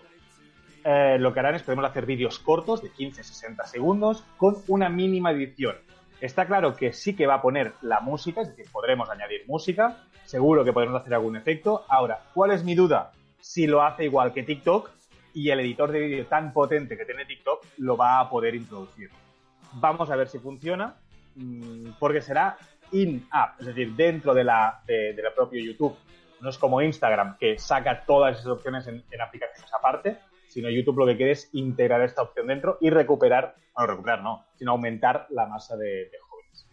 Eh, lo que harán es podemos hacer vídeos cortos de 15-60 segundos con una mínima edición. Está claro que sí que va a poner la música, es decir, podremos añadir música, seguro que podremos hacer algún efecto. Ahora, ¿cuál es mi duda? Si lo hace igual que TikTok y el editor de vídeo tan potente que tiene TikTok lo va a poder introducir. Vamos a ver si funciona, mm, porque será in-app, es decir, dentro de la, de, de la propia YouTube. No es como Instagram, que saca todas esas opciones en, en aplicaciones aparte, sino YouTube lo que quiere es integrar esta opción dentro y recuperar, no recuperar no, sino aumentar la masa de, de jóvenes.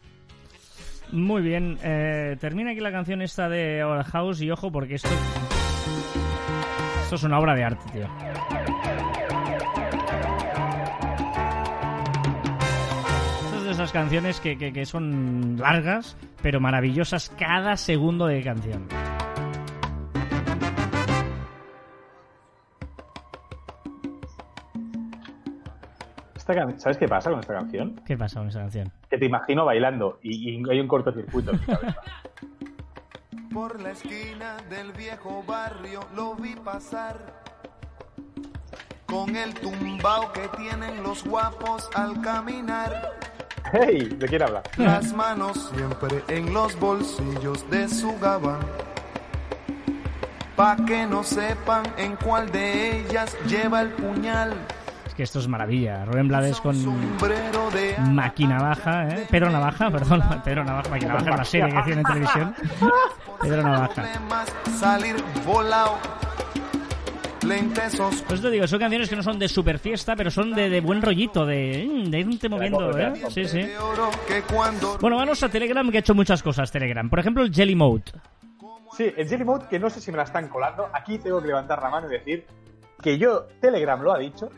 Muy bien, eh, termina aquí la canción esta de Our House y ojo porque esto... Esto es una obra de arte, tío. Esas canciones que, que- que son largas, pero maravillosas cada segundo de canción. Esta can- ¿Sabes qué pasa con esta canción? ¿Qué pasa con esa canción? Que te imagino bailando y, y hay un cortocircuito en mi cabeza. Por la esquina del viejo barrio lo vi pasar con el tumbao que tienen los guapos al caminar. ¡Hey! ¿De quién habla? Las manos siempre en los bolsillos de su gabán. Pa' que no sepan en cuál de ellas lleva el puñal. Es que esto es maravilla. Rubén Blades con Máquina Baja, ¿eh? Pedro Navaja, perdón, Pedro Navaja, Máquina Baja, una serie que hacían en televisión. Pedro Navaja. Pues te digo, son canciones que no son de super fiesta, pero son de, de buen rollito, de, de irte moviendo, ¿eh? Sí, sí. Bueno, vamos a Telegram, que ha hecho muchas cosas Telegram. Por ejemplo, el Jelly Mode. Sí, el Jelly Mode, que no sé si me la están colando. Aquí tengo que levantar la mano y decir que yo, Telegram lo ha dicho,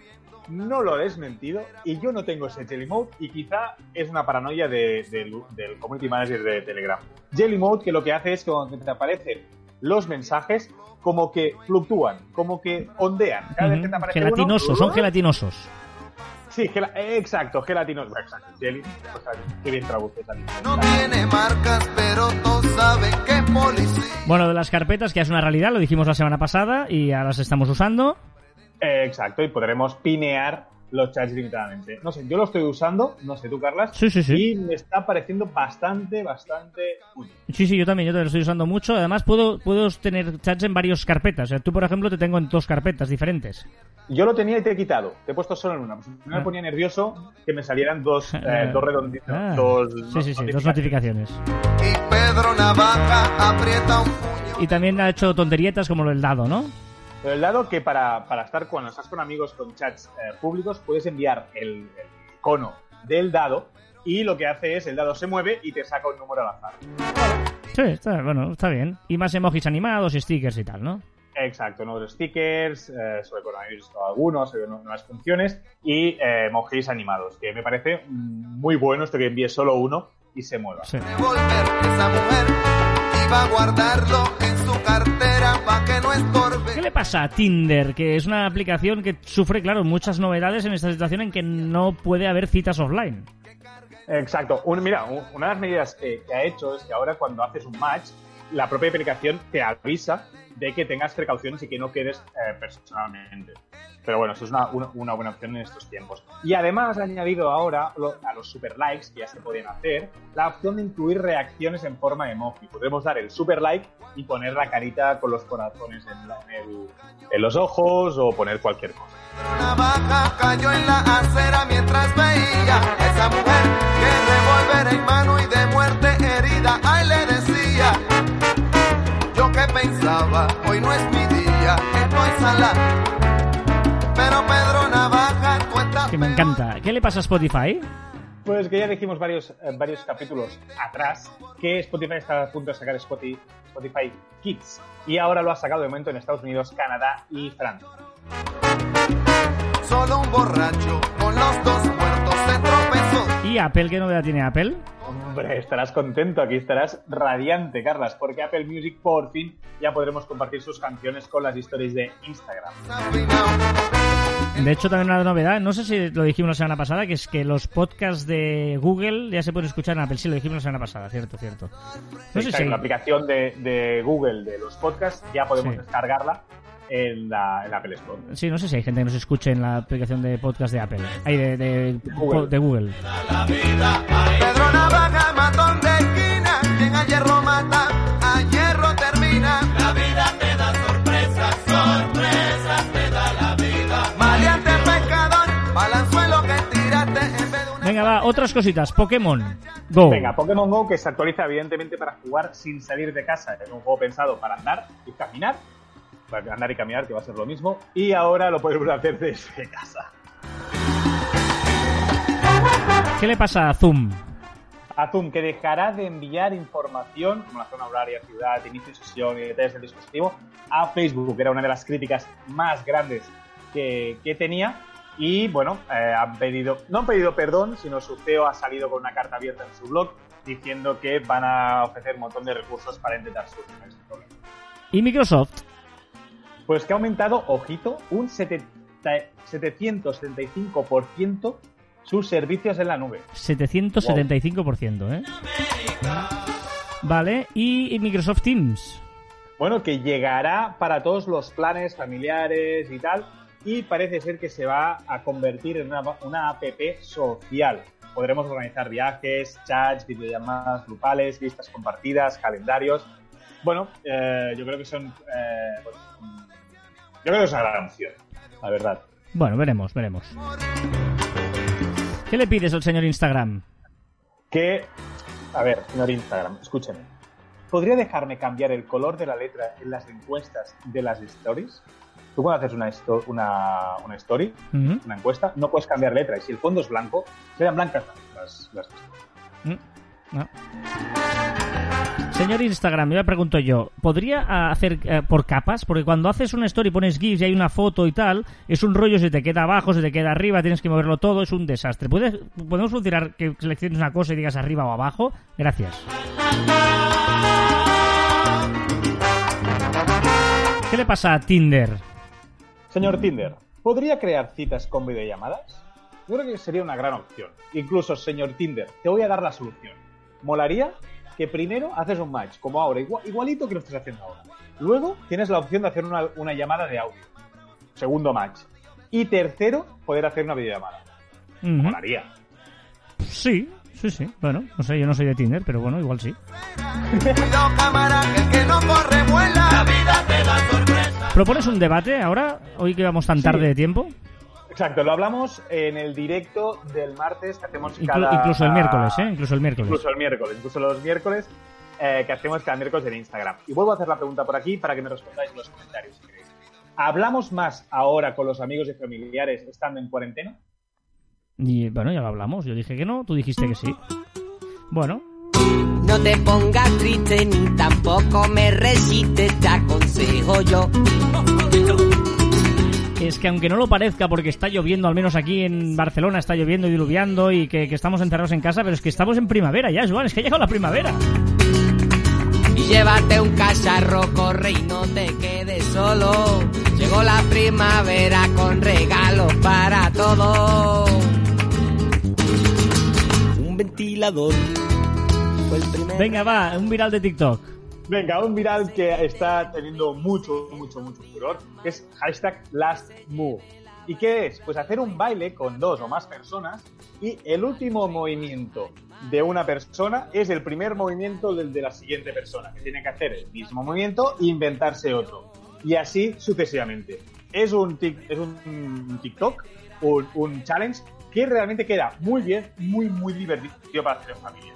no lo he desmentido y yo no tengo ese Jelly Mode y quizá es una paranoia de- del, del community manager de Telegram. Jelly Mode que lo que hace es que cuando te aparecen los mensajes como que fluctúan, como que ondean. Cada vez que te aparece Gelatinosos, uno, son gelatinosos. Sí, gela- eh, exacto, gelatino. Exacto, jelly. O sea, qué bien traduces al No tiene marcas, pero todos saben que es policía. Bueno, de las carpetas, que es una realidad, lo dijimos la semana pasada y ahora las estamos usando. Eh, exacto, y podremos pinear los chats limitadamente. No sé, yo lo estoy usando, no sé tú, Carlas. Sí, sí, sí. Y me está pareciendo bastante, bastante útil. Sí, sí, yo también, yo también lo estoy usando mucho. Además, puedo, puedo tener chats en varias carpetas. O sea, tú, por ejemplo, te tengo en dos carpetas diferentes. Yo lo tenía y te he quitado. Te he puesto solo en una. Pues me Ah. ponía nervioso que me salieran dos, eh, dos redonditos. Ah, dos, sí, sí, sí, dos notificaciones. notificaciones. Y Pedro Navaja aprieta un puño. Y también ha hecho tonterietas como lo del dado, ¿no? Pero el dado que para, para estar cuando estás con amigos con chats eh, públicos puedes enviar el, el icono del dado y lo que hace es el dado se mueve y te saca un número al azar. Sí, está, bueno, está bien. Y más emojis animados, stickers y tal, ¿no? Exacto, nuevos stickers, eh, sobre coronavirus algunos, nuevas funciones y eh, emojis animados, que me parece muy bueno esto que envíe solo uno y se mueva. Sí. Revolver esa mujer iba a guardarlo en su cartera para que no estorbe. ¿Qué le pasa a Tinder? Que es una aplicación que sufre, claro, muchas novedades en esta situación en que no puede haber citas offline. Exacto. Un- mira, un- una de las medidas que ha hecho es que ahora cuando haces un match, la propia aplicación te avisa de que tengas precauciones y que no quedes eh, personalmente. Pero bueno, eso es una, una- una buena opción en estos tiempos. Y además ha añadido ahora lo- a los super likes que ya se podían hacer la opción de incluir reacciones en forma de emoji. Podremos dar el super like y poner la carita con los corazones en, la- en el- en los ojos o poner cualquier cosa. Pedro Navaja cayó en la acera mientras veía a esa mujer que revólver en mano y de muerte herida. Ay, le decía, que pensaba, hoy no es mi día, estoy sala. Pero Pedro Navaja, tú estás Que me encanta. ¿Qué le pasa a Spotify? Pues que ya dijimos varios, eh, varios capítulos atrás que Spotify está a punto de sacar Spotify, Spotify Kids y ahora lo ha sacado de momento en Estados Unidos, Canadá y Francia. Solo un borracho con los dos muertos se tropezó. ¿Y Apple? ¿Qué novedad tiene Apple? Hombre, estarás contento, aquí estarás radiante, Carlas, porque Apple Music por fin ya podremos compartir sus canciones con las historias de Instagram. De hecho, también una novedad, no sé si lo dijimos la semana pasada, que es que los podcasts de Google ya se pueden escuchar en Apple. Sí, lo dijimos la semana pasada, cierto, cierto. No sé Exacto, si... La aplicación de, de Google de los podcasts ya podemos Sí. descargarla en la, en la Apple Store. Sí, no sé si hay gente que nos escuche en la aplicación de podcast de Apple. Ahí de, de, Google. de Google. Pedro Navaja, matón de esquina, quien a hierro mata, a hierro termina. La vida te da sorpresas, sorpresas te da la vida. Maleante pescador, balanzuelo que tiraste en vez de una... Venga, va, otras cositas. Pokémon Go. Venga, Pokémon Go que se actualiza evidentemente para jugar sin salir de casa. Es un juego pensado para andar y caminar. Para andar y caminar, que va a ser lo mismo. Y ahora lo podemos hacer desde casa. ¿Qué le pasa a Zoom? A Zoom, que dejará de enviar información, como la zona horaria, ciudad, inicio de sesión y detalles del dispositivo, a Facebook, que era una de las críticas más grandes que, que tenía. Y bueno, eh, han pedido, no han pedido perdón, sino su CEO ha salido con una carta abierta en su blog diciendo que van a ofrecer un montón de recursos para intentar solucionar este problema. ¿Y Microsoft? Pues que ha aumentado, ojito, un 70 775% sus servicios en la nube. 775%, ¿eh? Vale, ¿y Microsoft Teams? Bueno, que llegará para todos los planes familiares y tal, y parece ser que se va a convertir en una, una app social. Podremos organizar viajes, chats, videollamadas grupales, listas compartidas, calendarios. Bueno, eh, yo creo que son. eh, pues, yo creo que es una gran opción, la verdad. Bueno, veremos, veremos. ¿Qué le pides al señor Instagram? Que. A ver, señor Instagram, escúcheme. ¿Podría dejarme cambiar el color de la letra en las encuestas de las stories? Tú cuando haces una, esto- una, una story, una encuesta, no puedes cambiar letra. Y si el fondo es blanco, quedan blancas las, las Mm, no. Señor Instagram, yo le pregunto yo, ¿podría ah, hacer eh, por capas? Porque cuando haces una story, pones GIFs y hay una foto y tal, es un rollo, se te queda abajo, se te queda arriba, tienes que moverlo todo, es un desastre. ¿Puedes, ¿Podemos funcionar que selecciones una cosa y digas arriba o abajo? Gracias. ¿Qué le pasa a Tinder? Señor Tinder, ¿podría crear citas con videollamadas? Yo creo que sería una gran opción. Incluso, señor Tinder, te voy a dar la solución. Molaría que primero haces un match, como ahora, igual- igualito que lo estás haciendo ahora. Luego tienes la opción de hacer una, una llamada de audio. Segundo match. Y tercero, poder hacer una videollamada. Molaría. Sí, sí, sí. Bueno, no sé, yo no soy de Tinder, pero bueno, igual sí. Cuidado, cámara, que el que no corre vuela. La vida te da sorpresa. ¿Propones un debate ahora, hoy que vamos tan Sí. tarde de tiempo? Exacto, lo hablamos en el directo del martes que hacemos Inclu- cada... incluso el miércoles, ¿eh? Incluso el miércoles. Incluso el miércoles, incluso los miércoles eh, que hacemos cada miércoles en Instagram. Y vuelvo a hacer la pregunta por aquí para que me respondáis en los comentarios. si queréis. ¿Hablamos más ahora con los amigos y familiares estando en cuarentena? Y bueno, ya lo hablamos. Yo dije que no, tú dijiste que sí. Bueno, No te pongas triste ni tampoco me resistes, te aconsejo yo. es que aunque no lo parezca porque está lloviendo, al menos aquí en Barcelona está lloviendo y diluviando y que, que estamos encerrados en casa, pero es que estamos en primavera ya, Joan, es que ha llegado la primavera. Y llévate un cacharro, corre y no te quedes solo. Llegó la primavera con regalos para todos. Un ventilador fue el primer. Venga, va, un viral de TikTok. Venga, un viral que está teniendo mucho, mucho, mucho furor, que es hashtag LastMove. ¿Y qué es? Pues hacer un baile con dos o más personas y el último movimiento de una persona es el primer movimiento del de la siguiente persona, que tiene que hacer el mismo movimiento e inventarse otro. Y así sucesivamente. Es un, tic- es un TikTok, un, un challenge que realmente queda muy bien, muy, muy divertido para hacer en familia.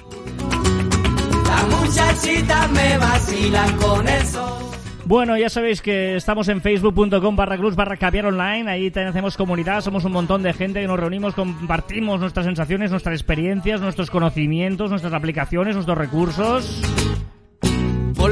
Las muchachitas me vacilan con el sol. Bueno, ya sabéis que estamos en facebook.com barra cruz barra caviar online, ahí también hacemos comunidad, somos un montón de gente que nos reunimos, compartimos nuestras sensaciones, nuestras experiencias, nuestros conocimientos, nuestras aplicaciones, nuestros recursos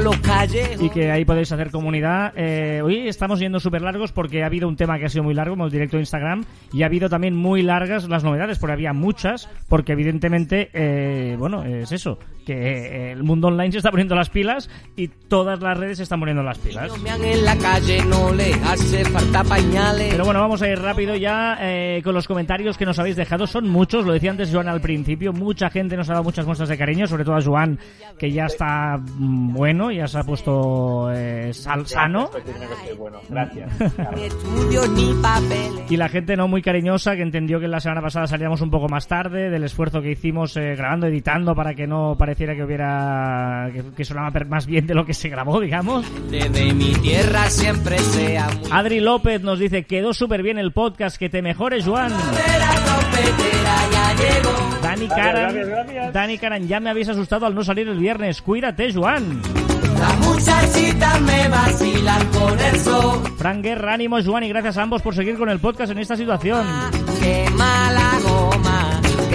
los calles. y que ahí podéis hacer comunidad. Eh, hoy estamos yendo súper largos porque ha habido un tema que ha sido muy largo, como el directo de Instagram, y ha habido también muy largas las novedades, porque había muchas, porque evidentemente, eh, bueno, es eso, que eh, el mundo online se está poniendo las pilas y todas las redes se están poniendo las pilas. No me han en la calle, no le hace falta pañales. Pero bueno, vamos a ir rápido ya eh, con los comentarios que nos habéis dejado. Son muchos, lo decía antes Joan al principio. Mucha gente nos ha dado muchas muestras de cariño, sobre todo a Joan, que ya está mm, bueno, ya se ha puesto eh, sal- sano. Gracias, bueno. Gracias. Ni Carlos. estudios ni papeles. Y la gente no muy cariñosa que entendió que la semana pasada salíamos un poco más tarde del esfuerzo que hicimos eh, grabando, editando para que no pareciera que hubiera que, que sonaba más bien de lo que se grabó, digamos. Desde mi tierra siempre sea muy Adri López nos dice quedó súper bien el podcast, que te mejores, Joan. la trompetera ya llegó. Dani Gracias, Karan, gracias, gracias. Dani Karan, ya me habéis asustado al no salir el viernes. Cuídate, Joan. Las muchachitas me vacilan con el sol. Frank Guerra, ánimo, Joan, y gracias a ambos por seguir con el podcast en esta situación. Qué mala goma,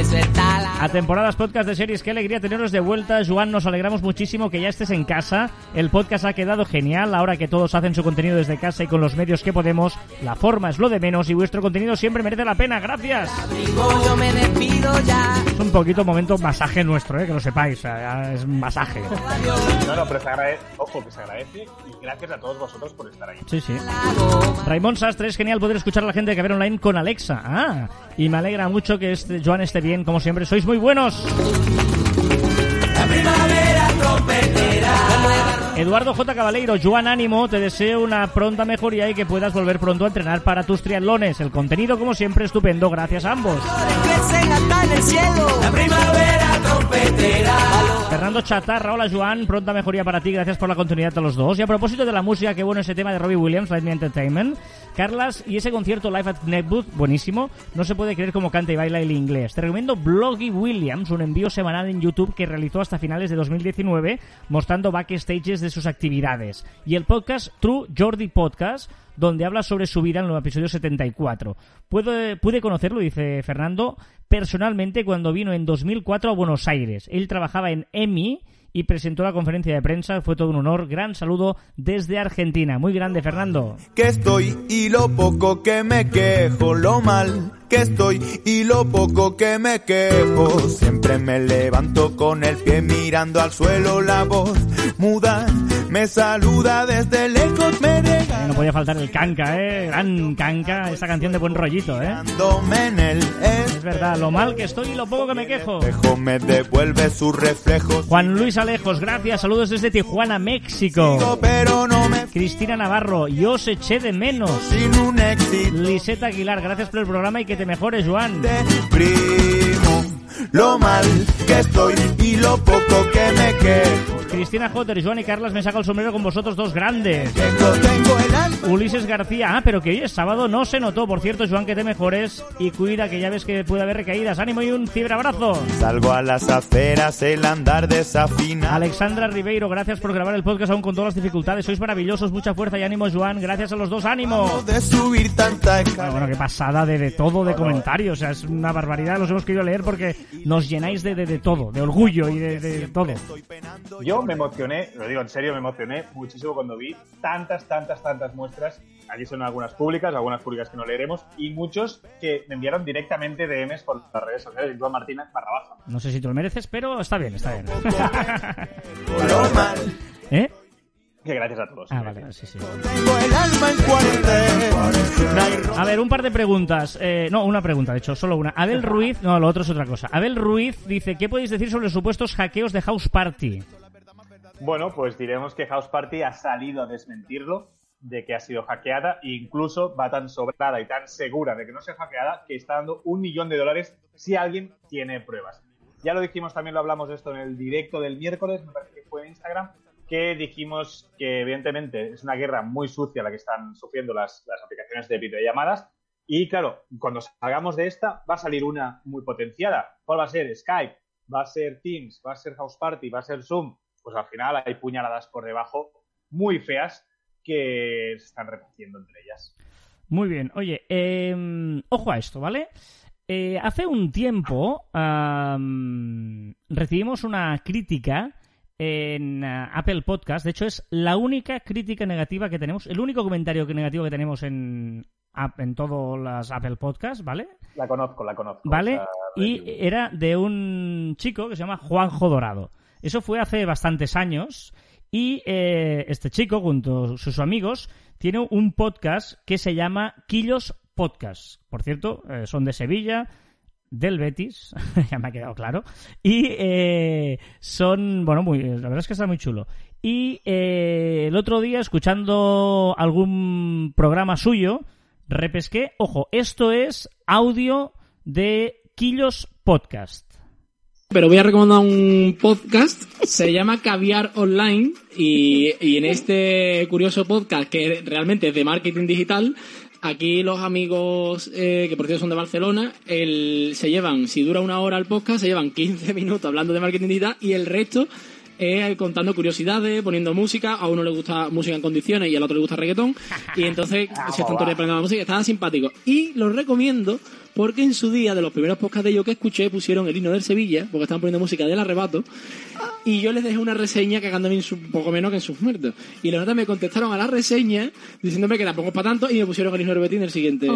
que. A temporadas podcast de series, qué alegría teneros de vuelta. Joan, nos alegramos muchísimo que ya estés en casa. El podcast ha quedado genial ahora que todos hacen su contenido desde casa y con los medios que podemos. La forma es lo de menos y vuestro contenido siempre merece la pena. Gracias. Digo, yo me despido ya. Es un poquito momento masaje nuestro, ¿eh? que lo sepáis. es masaje. No, no, pero se agradece, ojo, que se agradece y gracias a todos vosotros por estar ahí. Sí, sí. Raymond Sastre, es genial poder escuchar a la gente de Caber Online con Alexa. Ah, y me alegra mucho que este Joan esté bien, como siempre. Sois muy buenos. La primavera. Eduardo J. Cabaleiro, Joan Ánimo, te deseo una pronta mejoría y que puedas volver pronto a entrenar para tus triatlones. El contenido, como siempre, estupendo. Gracias a ambos. Fernando Chatarra, hola Joan, pronta mejoría para ti, gracias por la continuidad a los dos. Y a propósito de la música, qué bueno ese tema de Robbie Williams, Light Me Entertainment. Carlas, y ese concierto live at Netbooth, buenísimo. No se puede creer cómo canta y baila el inglés. Te recomiendo Bloggy Williams, un envío semanal en YouTube que realizó hasta finales de 2019, mostrando backstages de sus actividades. Y el podcast True Jordi Podcast, donde habla sobre su vida en el episodio 74. Pude, pude conocerlo, dice Fernando, personalmente cuando vino en 2004 a Buenos Aires. Él trabajaba en EMI y presentó la conferencia de prensa. Fue todo un honor. Gran saludo desde Argentina. Muy grande, Fernando. que estoy y lo poco que me quejo, lo mal que estoy y lo poco que me quejo. Siempre me levanto con el pie mirando al suelo, la voz muda, Me saluda desde lejos, me Eh, regala. no podía faltar el canca, ¿eh? Gran canca, esa canción de buen rollito, ¿eh? Es verdad, lo mal que estoy y lo poco que me quejo. me devuelve sus reflejos. Juan Luis Alejos, gracias, saludos desde Tijuana, México. Pero no me Cristina Navarro, yo os eché de menos. sin un éxito Liseta Aguilar, gracias por el programa y que te mejores, Juan. de primo. Lo mal que estoy y lo poco que me quejo. Cristina Jotter, Joan y Carlas, me saca el sombrero con vosotros dos grandes. Ulises García, ah, pero que hoy es sábado, no se notó. Por cierto, Joan, que te mejores y cuida, que ya ves que puede haber recaídas. Ánimo y un cibrabrazo. Salgo a las aceras, el andar desafinado. Alexandra Ribeiro, gracias por grabar el podcast aún con todas las dificultades. Sois maravillosos, mucha fuerza y ánimo, Joan. Gracias a los dos, ánimo. de subir tanta Bueno, bueno, qué pasada de, de todo, de comentarios. O sea, es una barbaridad. Los hemos querido leer porque nos llenáis de, de, de todo, de orgullo y de, de todo. Yo me emocioné, lo digo en serio, me emocioné muchísimo cuando vi tantas, tantas, tantas muestras. Aquí son algunas públicas, algunas públicas que no leeremos, y muchos que me enviaron directamente DMs por las redes sociales. Joan Martínez barra baja. No sé si tú lo mereces, pero está bien, está bien. ¿Eh? Que gracias a todos. Ah, vale, sí, sí. Tengo el alma en A ver, un par de preguntas. Eh, no, una pregunta, de hecho, solo una. Abel Ruiz, no, lo otro es otra cosa. Abel Ruiz dice, ¿qué podéis decir sobre los supuestos hackeos de House Party? Bueno, pues diremos que House Party ha salido a desmentirlo de que ha sido hackeada e incluso va tan sobrada y tan segura de que no sea hackeada que está dando un millón de dólares si alguien tiene pruebas. Ya lo dijimos, también lo hablamos de esto en el directo del miércoles, me parece que fue en Instagram, que dijimos que evidentemente es una guerra muy sucia la que están sufriendo las, las aplicaciones de videollamadas y claro, cuando salgamos de esta va a salir una muy potenciada. ¿Cuál va a ser? Skype, va a ser Teams, va a ser House Party, va a ser Zoom. Pues al final hay puñaladas por debajo muy feas que se están repartiendo entre ellas. Muy bien, oye, eh, ojo a esto, ¿vale? Eh, hace un tiempo am, recibimos una crítica en ah, Apple Podcast. De hecho, es la única crítica negativa que tenemos, el único comentario negativo que tenemos en, en todas las Apple Podcast, ¿vale? La conozco, la conozco. ¿Vale? Y era de un chico que se llama Juanjo Dorado. Eso fue hace bastantes años. Y eh, este chico, junto a sus amigos, tiene un podcast que se llama Quillos Podcast. Por cierto, eh, son de Sevilla, del Betis, ya me ha quedado claro. Y eh, son, bueno, muy, la verdad es que está muy chulo. Y eh, el otro día, escuchando algún programa suyo, repesqué, ojo, esto es audio de Quillos Podcast. Pero voy a recomendar un podcast, se llama Caviar Online y, y en este curioso podcast que realmente es de marketing digital, aquí los amigos eh, que por cierto son de Barcelona, el, se llevan, si dura una hora el podcast, se llevan 15 minutos hablando de marketing digital y el resto es contando curiosidades, poniendo música, a uno le gusta música en condiciones y al otro le gusta reggaetón y entonces se están aprendiendo la música, está simpático. Y los recomiendo porque en su día, de los primeros podcasts de yo que escuché, pusieron el himno del Sevilla, porque estaban poniendo música del arrebato, y yo les dejé una reseña cagándome en su, poco menos que en sus muertos. Y los notas me contestaron a la reseña diciéndome que tampoco es para tanto y me pusieron el himno del Betín el siguiente.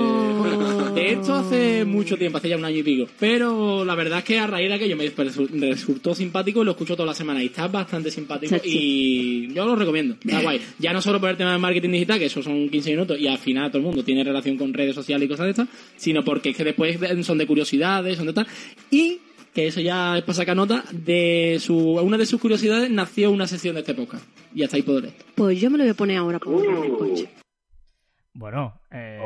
De esto hace mucho tiempo, hace ya un año y pico. Pero la verdad es que a raíz de aquello me resu- me resultó simpático y lo escucho toda la semana. Y está bastante simpático y yo lo recomiendo. Está guay. Ya no solo por el tema de marketing digital, que eso son 15 minutos y al final todo el mundo tiene relación con redes sociales y cosas de estas, sino porque es que después son de curiosidades, son de tal. Y que eso ya es para sacar nota, de su, una de sus curiosidades nació una sesión de este podcast. Y hasta ahí leer. Pues yo me lo voy a poner ahora para montarme el coche. Bueno, eh,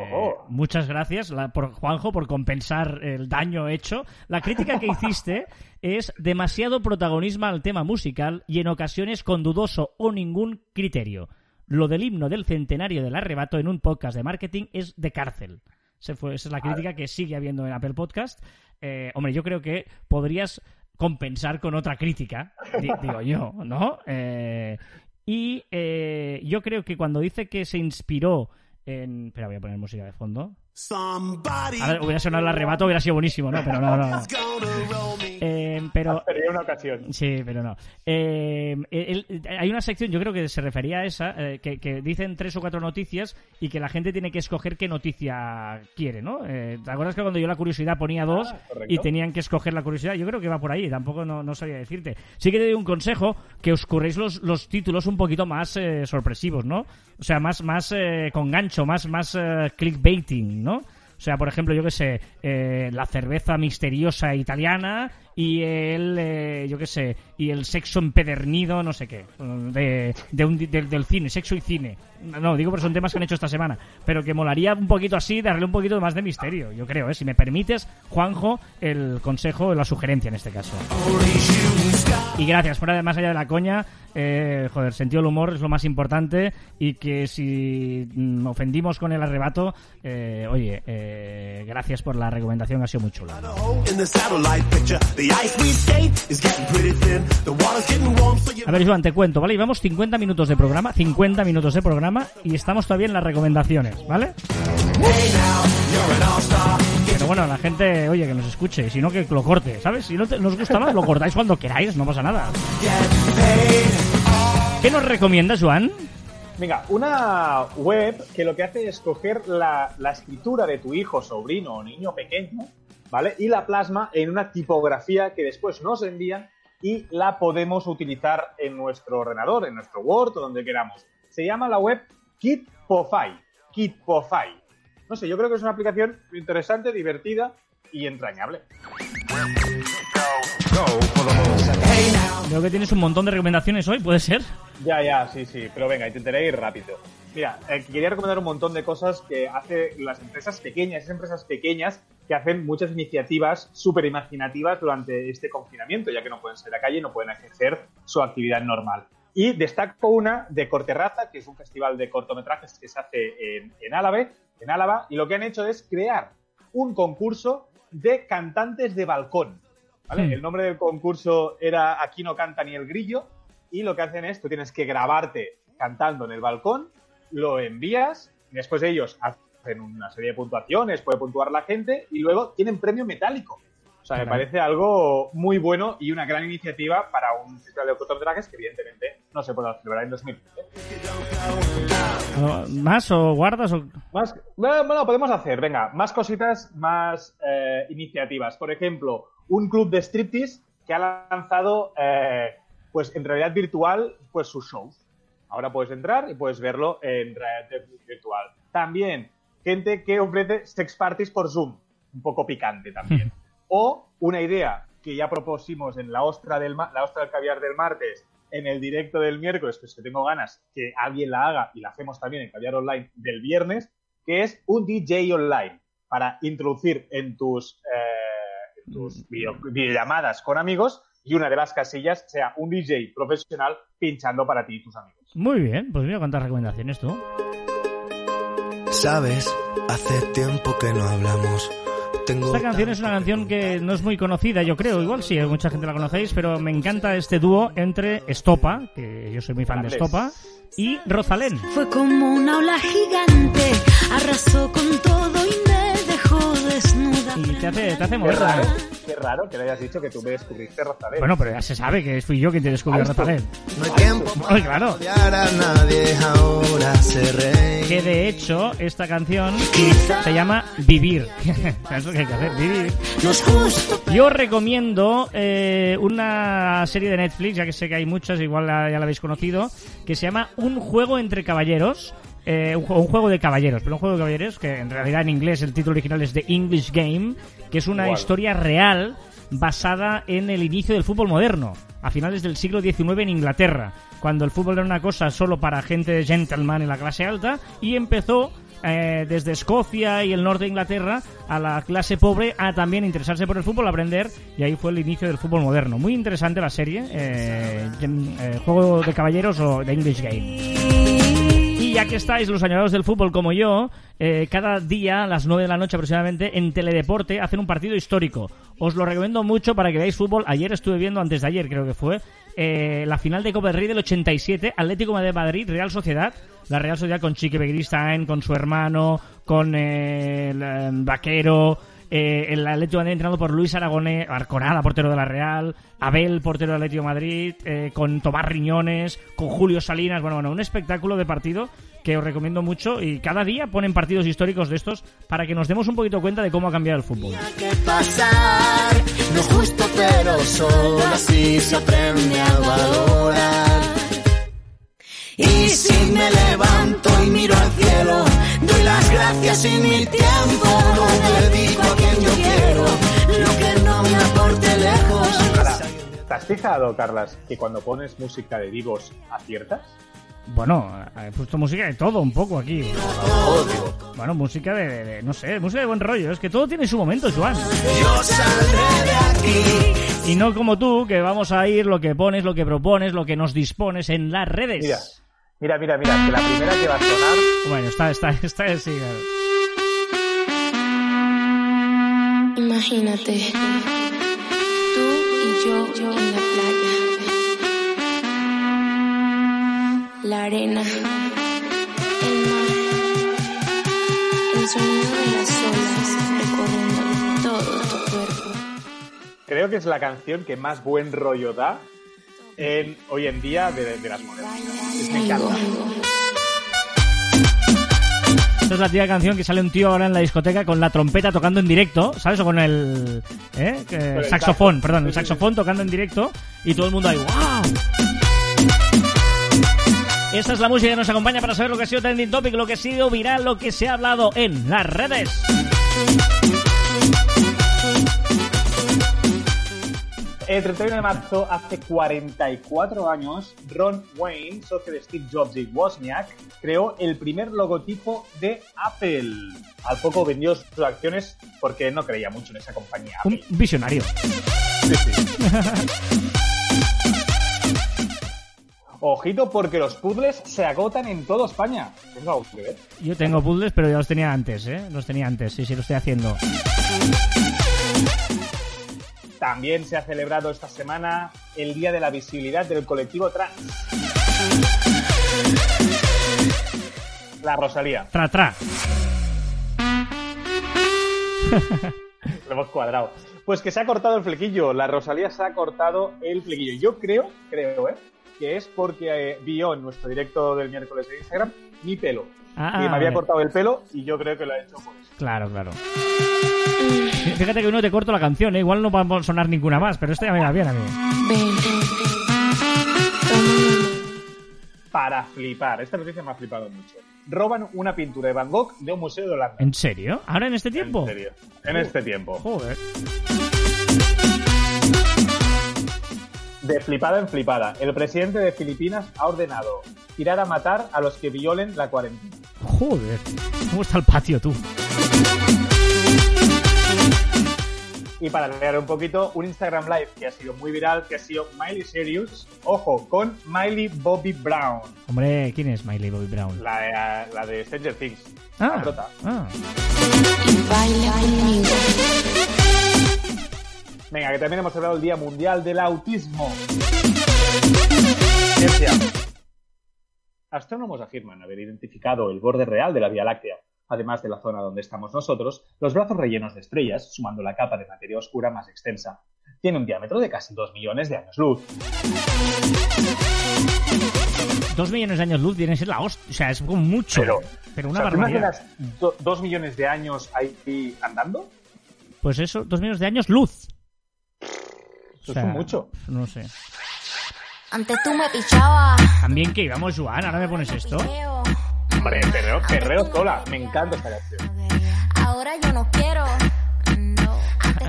muchas gracias la- por Juanjo por compensar el daño hecho. La crítica que hiciste es demasiado protagonismo al tema musical y en ocasiones con dudoso o ningún criterio. Lo del himno del centenario del arrebato en un podcast de marketing es de cárcel. Se fue, esa es la crítica que sigue habiendo en Apple Podcast. Eh, hombre, yo creo que podrías compensar con otra crítica, di- digo yo, ¿no? Eh, y eh, yo creo que cuando dice que se inspiró en... Espera, voy a poner música de fondo. A ver, hubiera sonado el arrebato, hubiera sido buenísimo, ¿no? Pero no, no, no. Eh, Eh, pero Sería una ocasión. Sí, pero no. Eh, el- el- hay una sección, yo creo que se refería a esa, eh, que, que dicen tres o cuatro noticias y que la gente tiene que escoger qué noticia quiere, ¿no? Eh, ¿Te acuerdas que cuando yo la curiosidad ponía dos Ah, correcto. y tenían que escoger la curiosidad? Yo creo que va por ahí, tampoco no, no sabía decirte. Sí que te doy un consejo, que os curréis los, los títulos un poquito más eh, sorpresivos, ¿no? O sea, más, más eh, con gancho, más, más eh, clickbaiting, ¿no? O sea, por ejemplo, yo qué sé, eh, la cerveza misteriosa italiana y el, eh, yo qué sé, y el sexo empedernido, no sé qué, de, del cine, sexo y cine. No, digo porque son temas que han hecho esta semana, pero que molaría un poquito así, darle un poquito más de misterio, yo creo, ¿eh? Si me permites, Juanjo, el consejo, la sugerencia en este caso. Y gracias, fuera de más allá de la coña, eh, joder, sentido del humor es lo más importante y que si mm, ofendimos con el arrebato, eh, oye, eh, gracias por la recomendación, ha sido muy chula. A ver, Joan, te cuento, ¿vale? Llevamos 50 minutos de programa, 50 minutos de programa y estamos todavía en las recomendaciones, ¿vale? Pero bueno, la gente, oye, que nos escuche, y si no, que lo corte, ¿sabes? Si no te- nos gusta más, lo cortáis cuando queráis, no pasa nada. ¿Qué nos recomiendas, Joan? Venga, una web que lo que hace es coger la, la escritura de tu hijo, sobrino o niño pequeño, ¿vale? Y la plasma en una tipografía que después nos envían y la podemos utilizar en nuestro ordenador, en nuestro Word o donde queramos. Se llama la web Kitpofy. Kitpofy. No sé, yo creo que es una aplicación interesante, divertida y entrañable. Veo que tienes un montón de recomendaciones hoy, ¿puede ser? Ya, ya, sí, sí, pero venga, intentaré ir rápido. Mira, eh, quería recomendar un montón de cosas que hace las empresas pequeñas, esas empresas pequeñas que hacen muchas iniciativas súper imaginativas durante este confinamiento, ya que no pueden salir a la calle no pueden ejercer su actividad normal. Y destaco una de Corterraza, que es un festival de cortometrajes que se hace en, en en Álava, y lo que han hecho es crear un concurso de cantantes de balcón. ¿vale? Hmm. El nombre del concurso era Aquí no canta ni el grillo, y lo que hacen es, tú tienes que grabarte cantando en el balcón, lo envías, después ellos hacen una serie de puntuaciones, puede puntuar la gente, y luego tienen premio metálico. O sea, me parece algo muy bueno y una gran iniciativa para un festival de cortometrajes que evidentemente no se podrá celebrar en 2020. ¿Más o guardas o...? Más, bueno, bueno, podemos hacer, venga, más cositas, más eh, iniciativas. Por ejemplo, un club de striptease que ha lanzado, eh, pues en realidad virtual, pues sus shows. Ahora puedes entrar y puedes verlo en realidad virtual. También, gente que ofrece sex parties por Zoom. Un poco picante también. O una idea que ya propusimos en la ostra del, la ostra del caviar del martes, en el directo del miércoles, pues que tengo ganas que alguien la haga y la hacemos también en caviar online del viernes, que es un DJ online para introducir en tus, eh, en tus video- videollamadas con amigos y una de las casillas sea un DJ profesional pinchando para ti y tus amigos. Muy bien, pues mira cuántas recomendaciones tú. Sabes, hace tiempo que no hablamos. Tengo Esta canción es una canción que no es muy conocida, yo creo. Igual sí, mucha gente la conocéis, pero me encanta este dúo entre Estopa, que yo soy muy fan de. Estopa, y Rosalén. Fue como una ola gigante, arrasó con todo y desnuda. Y te hace, te hace Qué raro, ¿eh? qué raro que le hayas dicho que tú me descubriste Rosalén. Bueno, pero ya se sabe que fui yo quien te descubrió Ay, Rosalén. No hay tiempo Ay, claro. odiar a nadie, ahora se reí. Que de hecho, esta canción se llama Vivir. ¿Sabes lo que hay que hacer? Vivir. No es justo. Yo recomiendo eh, una serie de Netflix, ya que sé que hay muchas, igual la- ya la habéis conocido, que se llama Un juego entre caballeros. Eh, un, juego, un juego de caballeros, pero un juego de caballeros que en realidad en inglés el título original es The English Game, que es una historia real basada en el inicio del fútbol moderno, a finales del siglo XIX en Inglaterra, cuando el fútbol era una cosa solo para gente de gentleman en la clase alta y empezó eh, desde Escocia y el norte de Inglaterra a la clase pobre a también interesarse por el fútbol, aprender y ahí fue el inicio del fútbol moderno. Muy interesante la serie, eh, eh, Juego de Caballeros o The English Game. Y ya que estáis los añorados del fútbol como yo, eh, cada día a las 9 de la noche aproximadamente en Teledeporte hacen un partido histórico. Os lo recomiendo mucho para que veáis fútbol. Ayer estuve viendo, antes de ayer creo que fue, eh, la final de Copa del Rey del 87, Atlético Madrid, Real Sociedad. La Real Sociedad con Chique Begiristain, con su hermano, con eh, el, Vaquero, eh, el Atlético de Madrid entrenado por Luis Aragonés, Arconada, portero de la Real, Abel, portero del Atlético de Madrid, eh, con Tomás Riñones, con Julio Salinas, bueno, bueno, un espectáculo de partido que os recomiendo mucho y cada día ponen partidos históricos de estos para que nos demos un poquito cuenta de cómo ha cambiado el fútbol. pasar. No justo, pero solo así se aprende a valorar. Y si me levanto y miro al cielo, doy las gracias sin mi tiempo. No dedico a quien yo quiero lo que no me aporte lejos. ¿Te has fijado, Carlas, que cuando pones música de vivos aciertas? Bueno, he puesto música de todo un poco aquí. Bueno, música de, de- de- no sé, música de buen rollo. Es que todo tiene su momento, Joan. Yo saldré de aquí. Y no como tú, que vamos a ir lo que pones, lo que propones, lo que nos dispones en las redes. Mira, mira, mira, mira, que la primera que va a sonar Bueno, está, está, está, sí. Imagínate, tú y yo, yo en la playa. La arena, el mar, el sonido de las olas recorriendo todo tu cuerpo. Creo que es la canción que más buen rollo da en, hoy en día de, de las modernas. Es- Me encanta. Esta es la tía canción que sale un tío ahora en la discoteca con la trompeta tocando en directo, ¿sabes? O con el, ¿eh? El saxofón, saxo. perdón, el saxofón tocando en directo y todo el mundo ahí, ¡wow! Esta es la música que nos acompaña para saber lo que ha sido trending topic, lo que ha sido viral, lo que se ha hablado en las redes. El 31 de marzo, hace 44 años, Ron Wayne, socio de Steve Jobs y Wozniak, creó el primer logotipo de Apple. Al poco vendió sus acciones porque no creía mucho en esa compañía. Un visionario. Sí, sí. Ojito porque los puzzles se agotan en toda España. Tengo ver. Yo tengo puzzles, pero ya los tenía antes, ¿eh? Los tenía antes, sí, sí, lo estoy haciendo. También se ha celebrado esta semana el Día de la Visibilidad del Colectivo Trans. La Rosalía. Tra, tra. Lo hemos cuadrado. Pues que se ha cortado el flequillo. La Rosalía se ha cortado el flequillo. Yo creo, creo, ¿eh? Que es porque eh, vio en nuestro directo del miércoles de Instagram mi pelo. Ah, y me había vale. cortado el pelo y yo creo que lo ha hecho por eso. Claro, claro. Fíjate que hoy no te corto la canción, ¿eh? Igual no va a sonar ninguna más, pero esta ya me va bien a mí. Para flipar. Esta noticia me ha flipado mucho. Roban una pintura de Van Gogh de un museo de Holanda. ¿En serio? ¿Ahora en este tiempo? En serio. En este tiempo. Joder. De flipada en flipada, el presidente de Filipinas ha ordenado tirar a matar a los que violen la cuarentena. Joder. ¿Cómo está el patio, tú? Y para leer un poquito, un Instagram Live que ha sido muy viral, que ha sido Miley Cyrus, ojo, con Miley Bobby Brown, Hombre, ¿quién es Miley Bobby Brown? la, la de Stranger Things. Ah, La prota. ah. Baila. Venga, que también hemos celebrado el Día Mundial del Autismo. Ciencia. Astrónomos afirman haber identificado el borde real de la Vía Láctea, además de la zona donde estamos nosotros, los brazos rellenos de estrellas, sumando la capa de materia oscura más extensa. Tiene un diámetro de casi 2 millones de años luz. Dos millones de años luz viene a ser la hostia. O sea, es como mucho. Pero, Pero, O una sea, ¿tú barbaridad. imaginas do- dos millones de años ahí andando? Pues eso, dos millones de años luz. Eso es mucho. No sé. Antes tú me pichabas. También que íbamos, Joan, ahora me pones esto. Hombre, perreo, perreo cola. Me encanta esta canción. Ahora yo no quiero.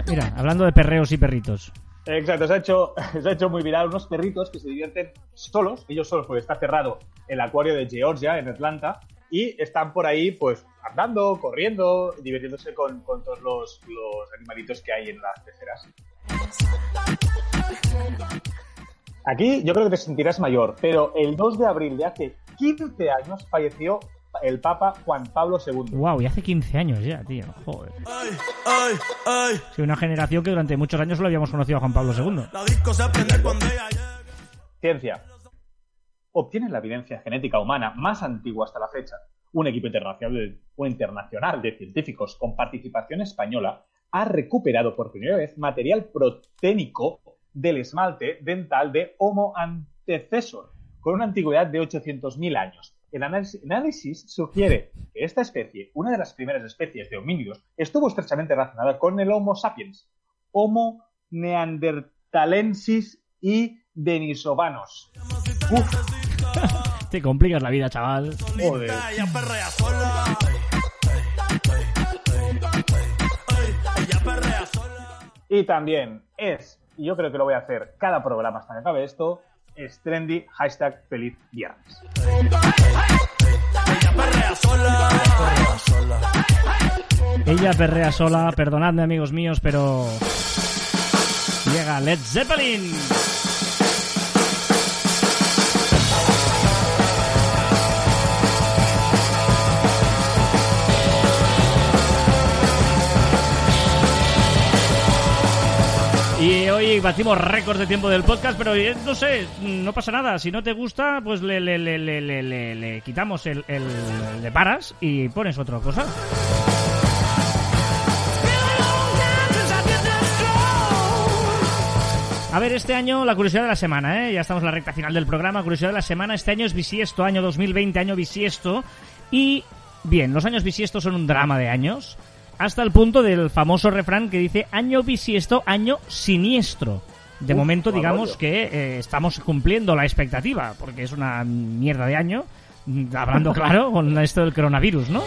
Mira, hablando de perreos y perritos. Exacto, se ha, hecho, se ha hecho muy viral unos perritos que se divierten solos, ellos solos, porque está cerrado el acuario de Georgia en Atlanta, y están por ahí, pues, andando, corriendo, divirtiéndose con, con todos los, los animalitos que hay en las peceras. Aquí yo creo que te sentirás mayor, pero el 2 de abril de hace 15 años falleció el Papa Juan Pablo II. Wow, y hace 15 años ya, tío. Joder. Sí, una generación que durante muchos años solo habíamos conocido a Juan Pablo II. Ciencia. Obtiene la evidencia genética humana más antigua hasta la fecha. Un equipo internacional, un internacional de científicos con participación española ha recuperado por primera vez material proténico del esmalte dental de Homo antecessor, con una antigüedad de 800.000 años. El análisis, sugiere que esta especie, una de las primeras especies de homínidos, estuvo estrechamente relacionada con el Homo sapiens, Homo neanderthalensis y denisovanos. Uf, Te complicas la vida, chaval. joder. Y también es, y yo creo que lo voy a hacer cada programa hasta que acabe esto, es trendy hashtag feliz viernes. Ella perrea sola. Ella perrea sola, perdonadme amigos míos, pero... Llega Led Zeppelin. Y hoy batimos récords de tiempo del podcast, pero eh, no sé, no pasa nada. Si no te gusta, pues le, le, le, le, le- quitamos el, el... le paras y pones otra cosa. A ver, este año la curiosidad de la semana, ¿eh? Ya estamos en la recta final del programa. Curiosidad de la semana. Este año es bisiesto, año 2020, año bisiesto. Y, bien, los años bisiestos son un drama de años. Hasta el punto del famoso refrán que dice año bisiesto, año siniestro. De Uf, momento, digamos que eh, estamos cumpliendo la expectativa, porque es una mierda de año. mm, Hablando claro con esto del coronavirus, ¿no?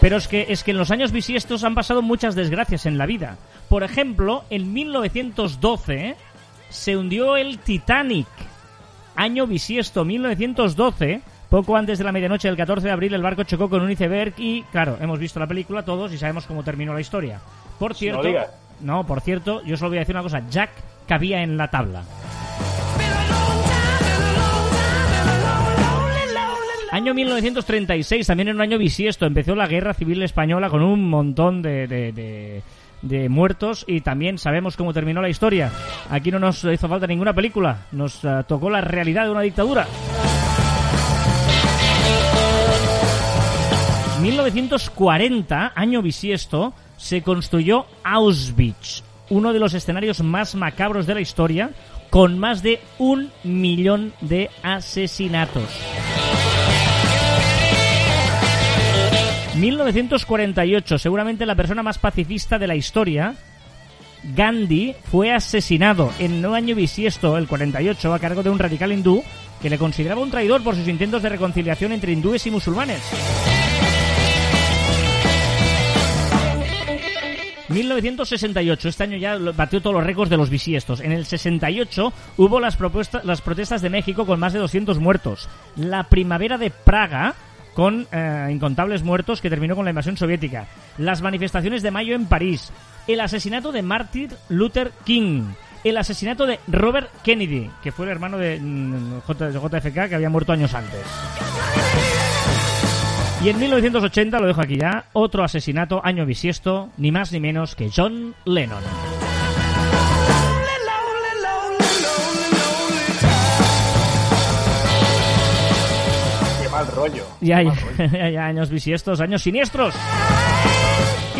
Pero es que, es que en los años bisiestos han pasado muchas desgracias en la vida. Por ejemplo, en 1912 se hundió el Titanic. Año bisiesto, 1912. Poco antes de la medianoche del 14 de abril el barco chocó con un iceberg y, claro, hemos visto la película todos y sabemos cómo terminó la historia. Por cierto... no, por cierto, yo solo voy a decir una cosa. Jack cabía en la tabla. Año 1936, también en un año bisiesto, empezó la Guerra Civil Española con un montón de, de- de- de muertos y también sabemos cómo terminó la historia. Aquí no nos hizo falta ninguna película, nos eh, tocó la realidad de una dictadura. 1940, año bisiesto, se construyó Auschwitz, uno de los escenarios más macabros de la historia, con más de un millón de asesinatos. 1948, seguramente la persona más pacifista de la historia, Gandhi, fue asesinado en un año bisiesto, el 48, a cargo de un radical hindú que le consideraba un traidor por sus intentos de reconciliación entre hindúes y musulmanes. 1968, este año ya batió todos los récords de los bisiestos. En el 68 hubo las, propuestas, las protestas de México con más de 200 muertos. La primavera de Praga con eh, incontables muertos que terminó con la invasión soviética. Las manifestaciones de mayo en París. El asesinato de Martin Luther King. El asesinato de Robert Kennedy, que fue el hermano de mm, JFK que había muerto años antes. Y en 1980, lo dejo aquí ya, otro asesinato, año bisiesto, ni más ni menos que John Lennon. Qué mal rollo. Ya hay, ya años bisiestos, años siniestros.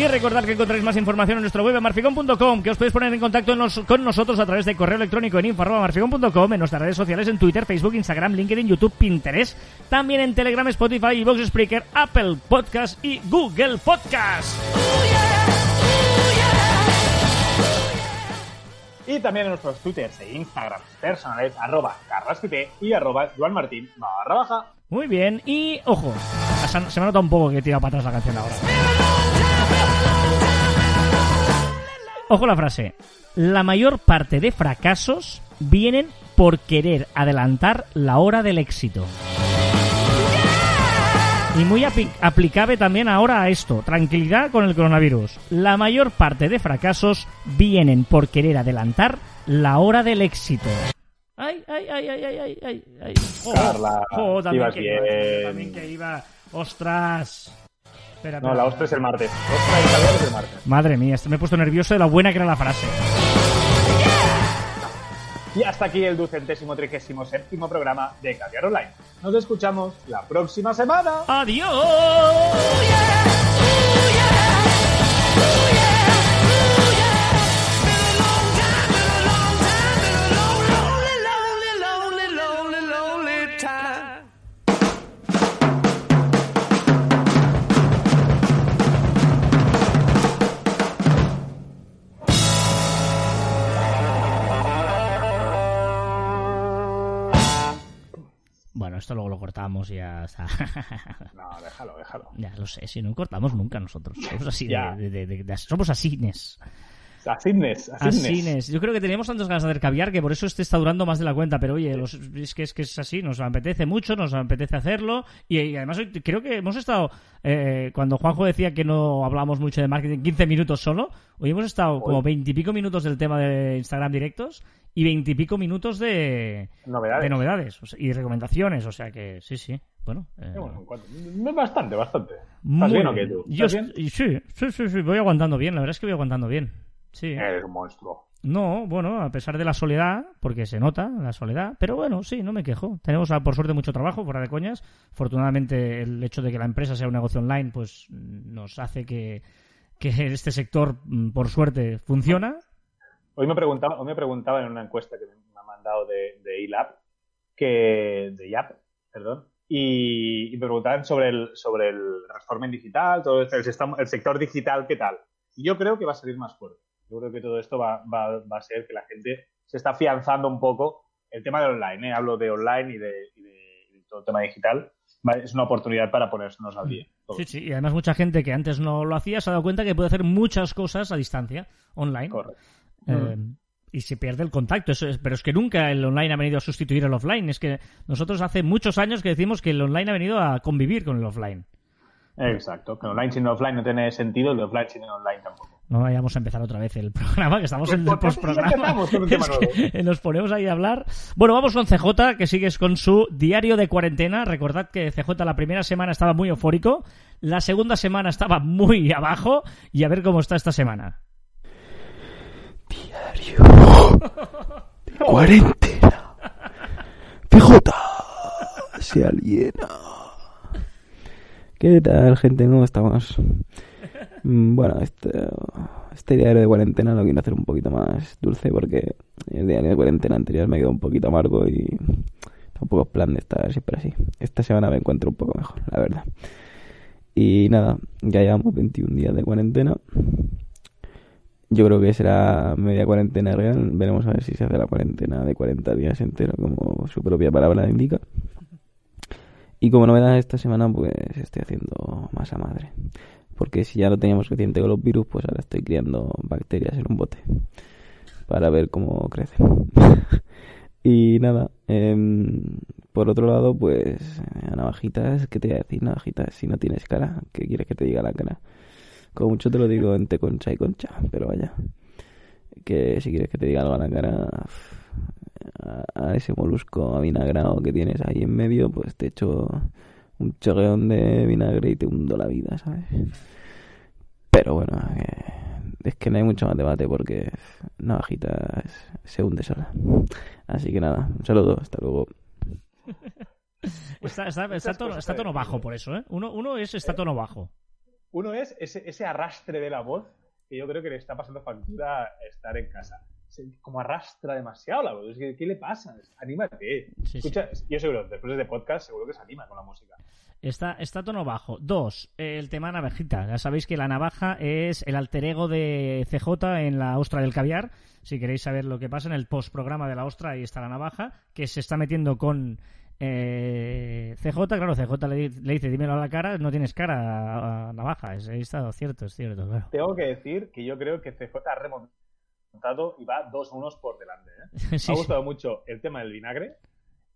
Y recordad que encontráis más información en nuestro web en marficon.com, que os podéis poner en contacto en con nosotros a través de correo electrónico en info.marficon.com, en nuestras redes sociales en Twitter, Facebook, Instagram, LinkedIn, YouTube, Pinterest, también en Telegram, Spotify, Vox Spreaker, Apple Podcast y Google Podcast. Y también en nuestros twitters e instagrams personales, arroba carraspipe y arroba juanmartin barra baja. Muy bien, y ojo, se me nota un poco que he tirado para atrás la canción ahora. Ojo la frase. La mayor parte de fracasos vienen por querer adelantar la hora del éxito. Y muy aplicable también ahora a esto. Tranquilidad con el coronavirus. La mayor parte de fracasos vienen por querer adelantar la hora del éxito. Ay, ay, ay, ay, ay, ay, ay. Jo, Carla, jo, también ibas que iba, bien. también que iba. Ostras. Espera, No, la ostra es el martes. Ostra y es el martes. Madre mía, me he puesto nervioso de la buena que era la frase. Y hasta aquí el ducentésimo trigésimo séptimo programa de Caviar Online. Nos escuchamos la próxima semana. ¡Adiós! Esto luego lo cortamos y ya está. No, déjalo, déjalo. ya lo sé, si no cortamos nunca nosotros. Somos así, de- de- de- somos asines. Asines, asines. Asines. Yo creo que teníamos tantas ganas de hacer caviar que por eso este está durando más de la cuenta. Pero oye, los- es, que, es que es así, nos apetece mucho, nos apetece hacerlo. Y, y además hoy creo que hemos estado, eh, cuando Juanjo decía que no hablábamos mucho de marketing, 15 minutos solo, hoy hemos estado como 20 y pico minutos del tema de Instagram directos y 20 y pico minutos de Novedades. de novedades o sea, y recomendaciones. O sea que sí, sí. Bueno, eh, Bastante, bastante. ¿Estás muy bien o qué tú? Yo ¿Estás est- y sí, sí, sí, sí, voy aguantando bien. La verdad es que voy aguantando bien. Sí. Eres un monstruo. No, bueno, a pesar de la soledad, porque se nota la soledad, pero bueno, sí, no me quejo. Tenemos, ah, por suerte, mucho trabajo, fuera de coñas. Afortunadamente, el hecho de que la empresa sea un negocio online, pues nos hace que, que este sector, mm, por suerte, funciona. Hoy me preguntaba, hoy me preguntaba en una encuesta que me ha mandado de, de que, de YAP, perdón, y, y me preguntaban sobre el, sobre el digital, todo este- el, el sector digital, ¿qué tal? Y yo creo que va a salir más fuerte. Yo creo que todo esto va, va, va a ser que la gente se está afianzando un poco el tema del online, ¿eh? hablo de online y de, y de- y de todo el tema digital, es una oportunidad para ponernos al día. Sí, sí, y además mucha gente que antes no lo hacía se ha dado cuenta que puede hacer muchas cosas a distancia, online. Correcto. Eh, y se pierde el contacto. Eso es- pero es que nunca el online ha venido a sustituir el offline. Es que nosotros hace muchos años que decimos que el online ha venido a convivir con el offline. Exacto, que online sin offline no tiene sentido, el de offline sin online tampoco. No vayamos a empezar otra vez el programa, que estamos en el así ya postprograma. empezamos con un tema Es que nos ponemos ahí a hablar. Bueno, vamos con CJ, que sigues con su diario de cuarentena. Recordad que CJ la primera semana estaba muy eufórico, la segunda semana estaba muy abajo, y a ver cómo está esta semana. Cuarentena. PJ. Se aliena. ¿Qué tal, gente? ¿Cómo estamos? Mm, Bueno, este, este diario de cuarentena lo quiero hacer un poquito más dulce porque el diario de cuarentena anterior me quedó un poquito amargo y tampoco es plan de estar siempre así. Esta semana me encuentro un poco mejor, la verdad. Y nada, ya llevamos 21 días de cuarentena. Yo creo que será media cuarentena real. Veremos a ver si se hace la cuarentena de 40 días entero, como su propia palabra indica. Y como novedad esta semana, pues estoy haciendo masa madre. Porque si ya lo teníamos suficiente con los virus, pues ahora estoy criando bacterias en un bote. Para ver cómo crecen. y nada, em, por otro lado, pues a navajitas, ¿qué te voy a decir? Navajitas, si no tienes cara, ¿qué quieres que te diga la cara? Como mucho te lo digo entre concha y concha, pero vaya. Que si quieres que te diga algo a la cara, a ese molusco avinagrado que tienes ahí en medio, pues te echo un chorreón de vinagre y te hundo la vida, ¿sabes? Pero bueno, eh, es que no hay mucho más debate porque Navajitas se hunde sola. Así que nada, un saludo, hasta luego. Está, está, está tono, está tono bajo por eso, ¿eh? Uno, uno es está tono bajo. Uno es ese, ese arrastre de la voz que yo creo que le está pasando factura estar en casa. Como arrastra demasiado la voz. Es que, ¿Qué le pasa? Anímate. Sí, Escucha, yo seguro, después de podcast, seguro que se anima con la música. Está, está tono bajo. Dos, el tema navajita. Ya sabéis que la navaja es el alter ego de CJ en la ostra del caviar. Si queréis saber lo que pasa en el postprograma de la ostra, ahí está la navaja, que se está metiendo con eh, CJ. Claro, CJ le, di- le dice, dímelo a la cara, no tienes cara, a, a navaja. Es, cierto, es cierto, claro. Tengo que decir que yo creo que CJ ha remontado y va dos unos por delante. ¿eh? Sí, Me ha gustado mucho el tema del vinagre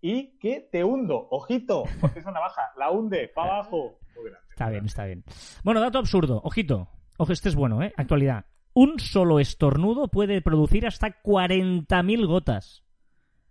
y que te hundo, ojito, porque es una navaja, la hunde para abajo. Muy grande. Está bien, está bien. Bueno, dato absurdo. Ojito. Ojo, este es bueno, ¿eh? Actualidad. Un solo estornudo puede producir hasta 40.000 gotas.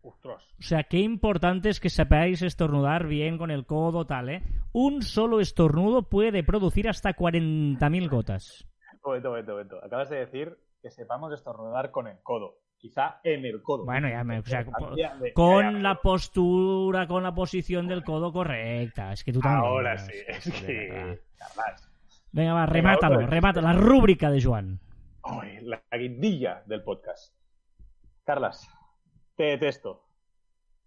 Ostras. O sea, qué importante es que sepáis estornudar bien con el codo, tal, ¿eh? Un solo estornudo puede producir hasta 40.000 gotas. Momento, momento, momento. Acabas de decir que sepamos estornudar con el codo. Quizá en el codo. Bueno, ya me... O sea, Cambia de- con la postura, con la posición del codo correcta. Es que tú también... Ahora sí, es que... Carlas. Venga, va, Venga, remátalo, remata la rúbrica de Joan. Ay, la guindilla del podcast. Carlas, te detesto.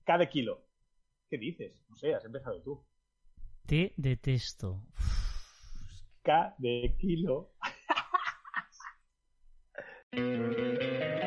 Cada kilo. ¿Qué dices? No sé, has empezado tú. Te detesto. Cada kilo.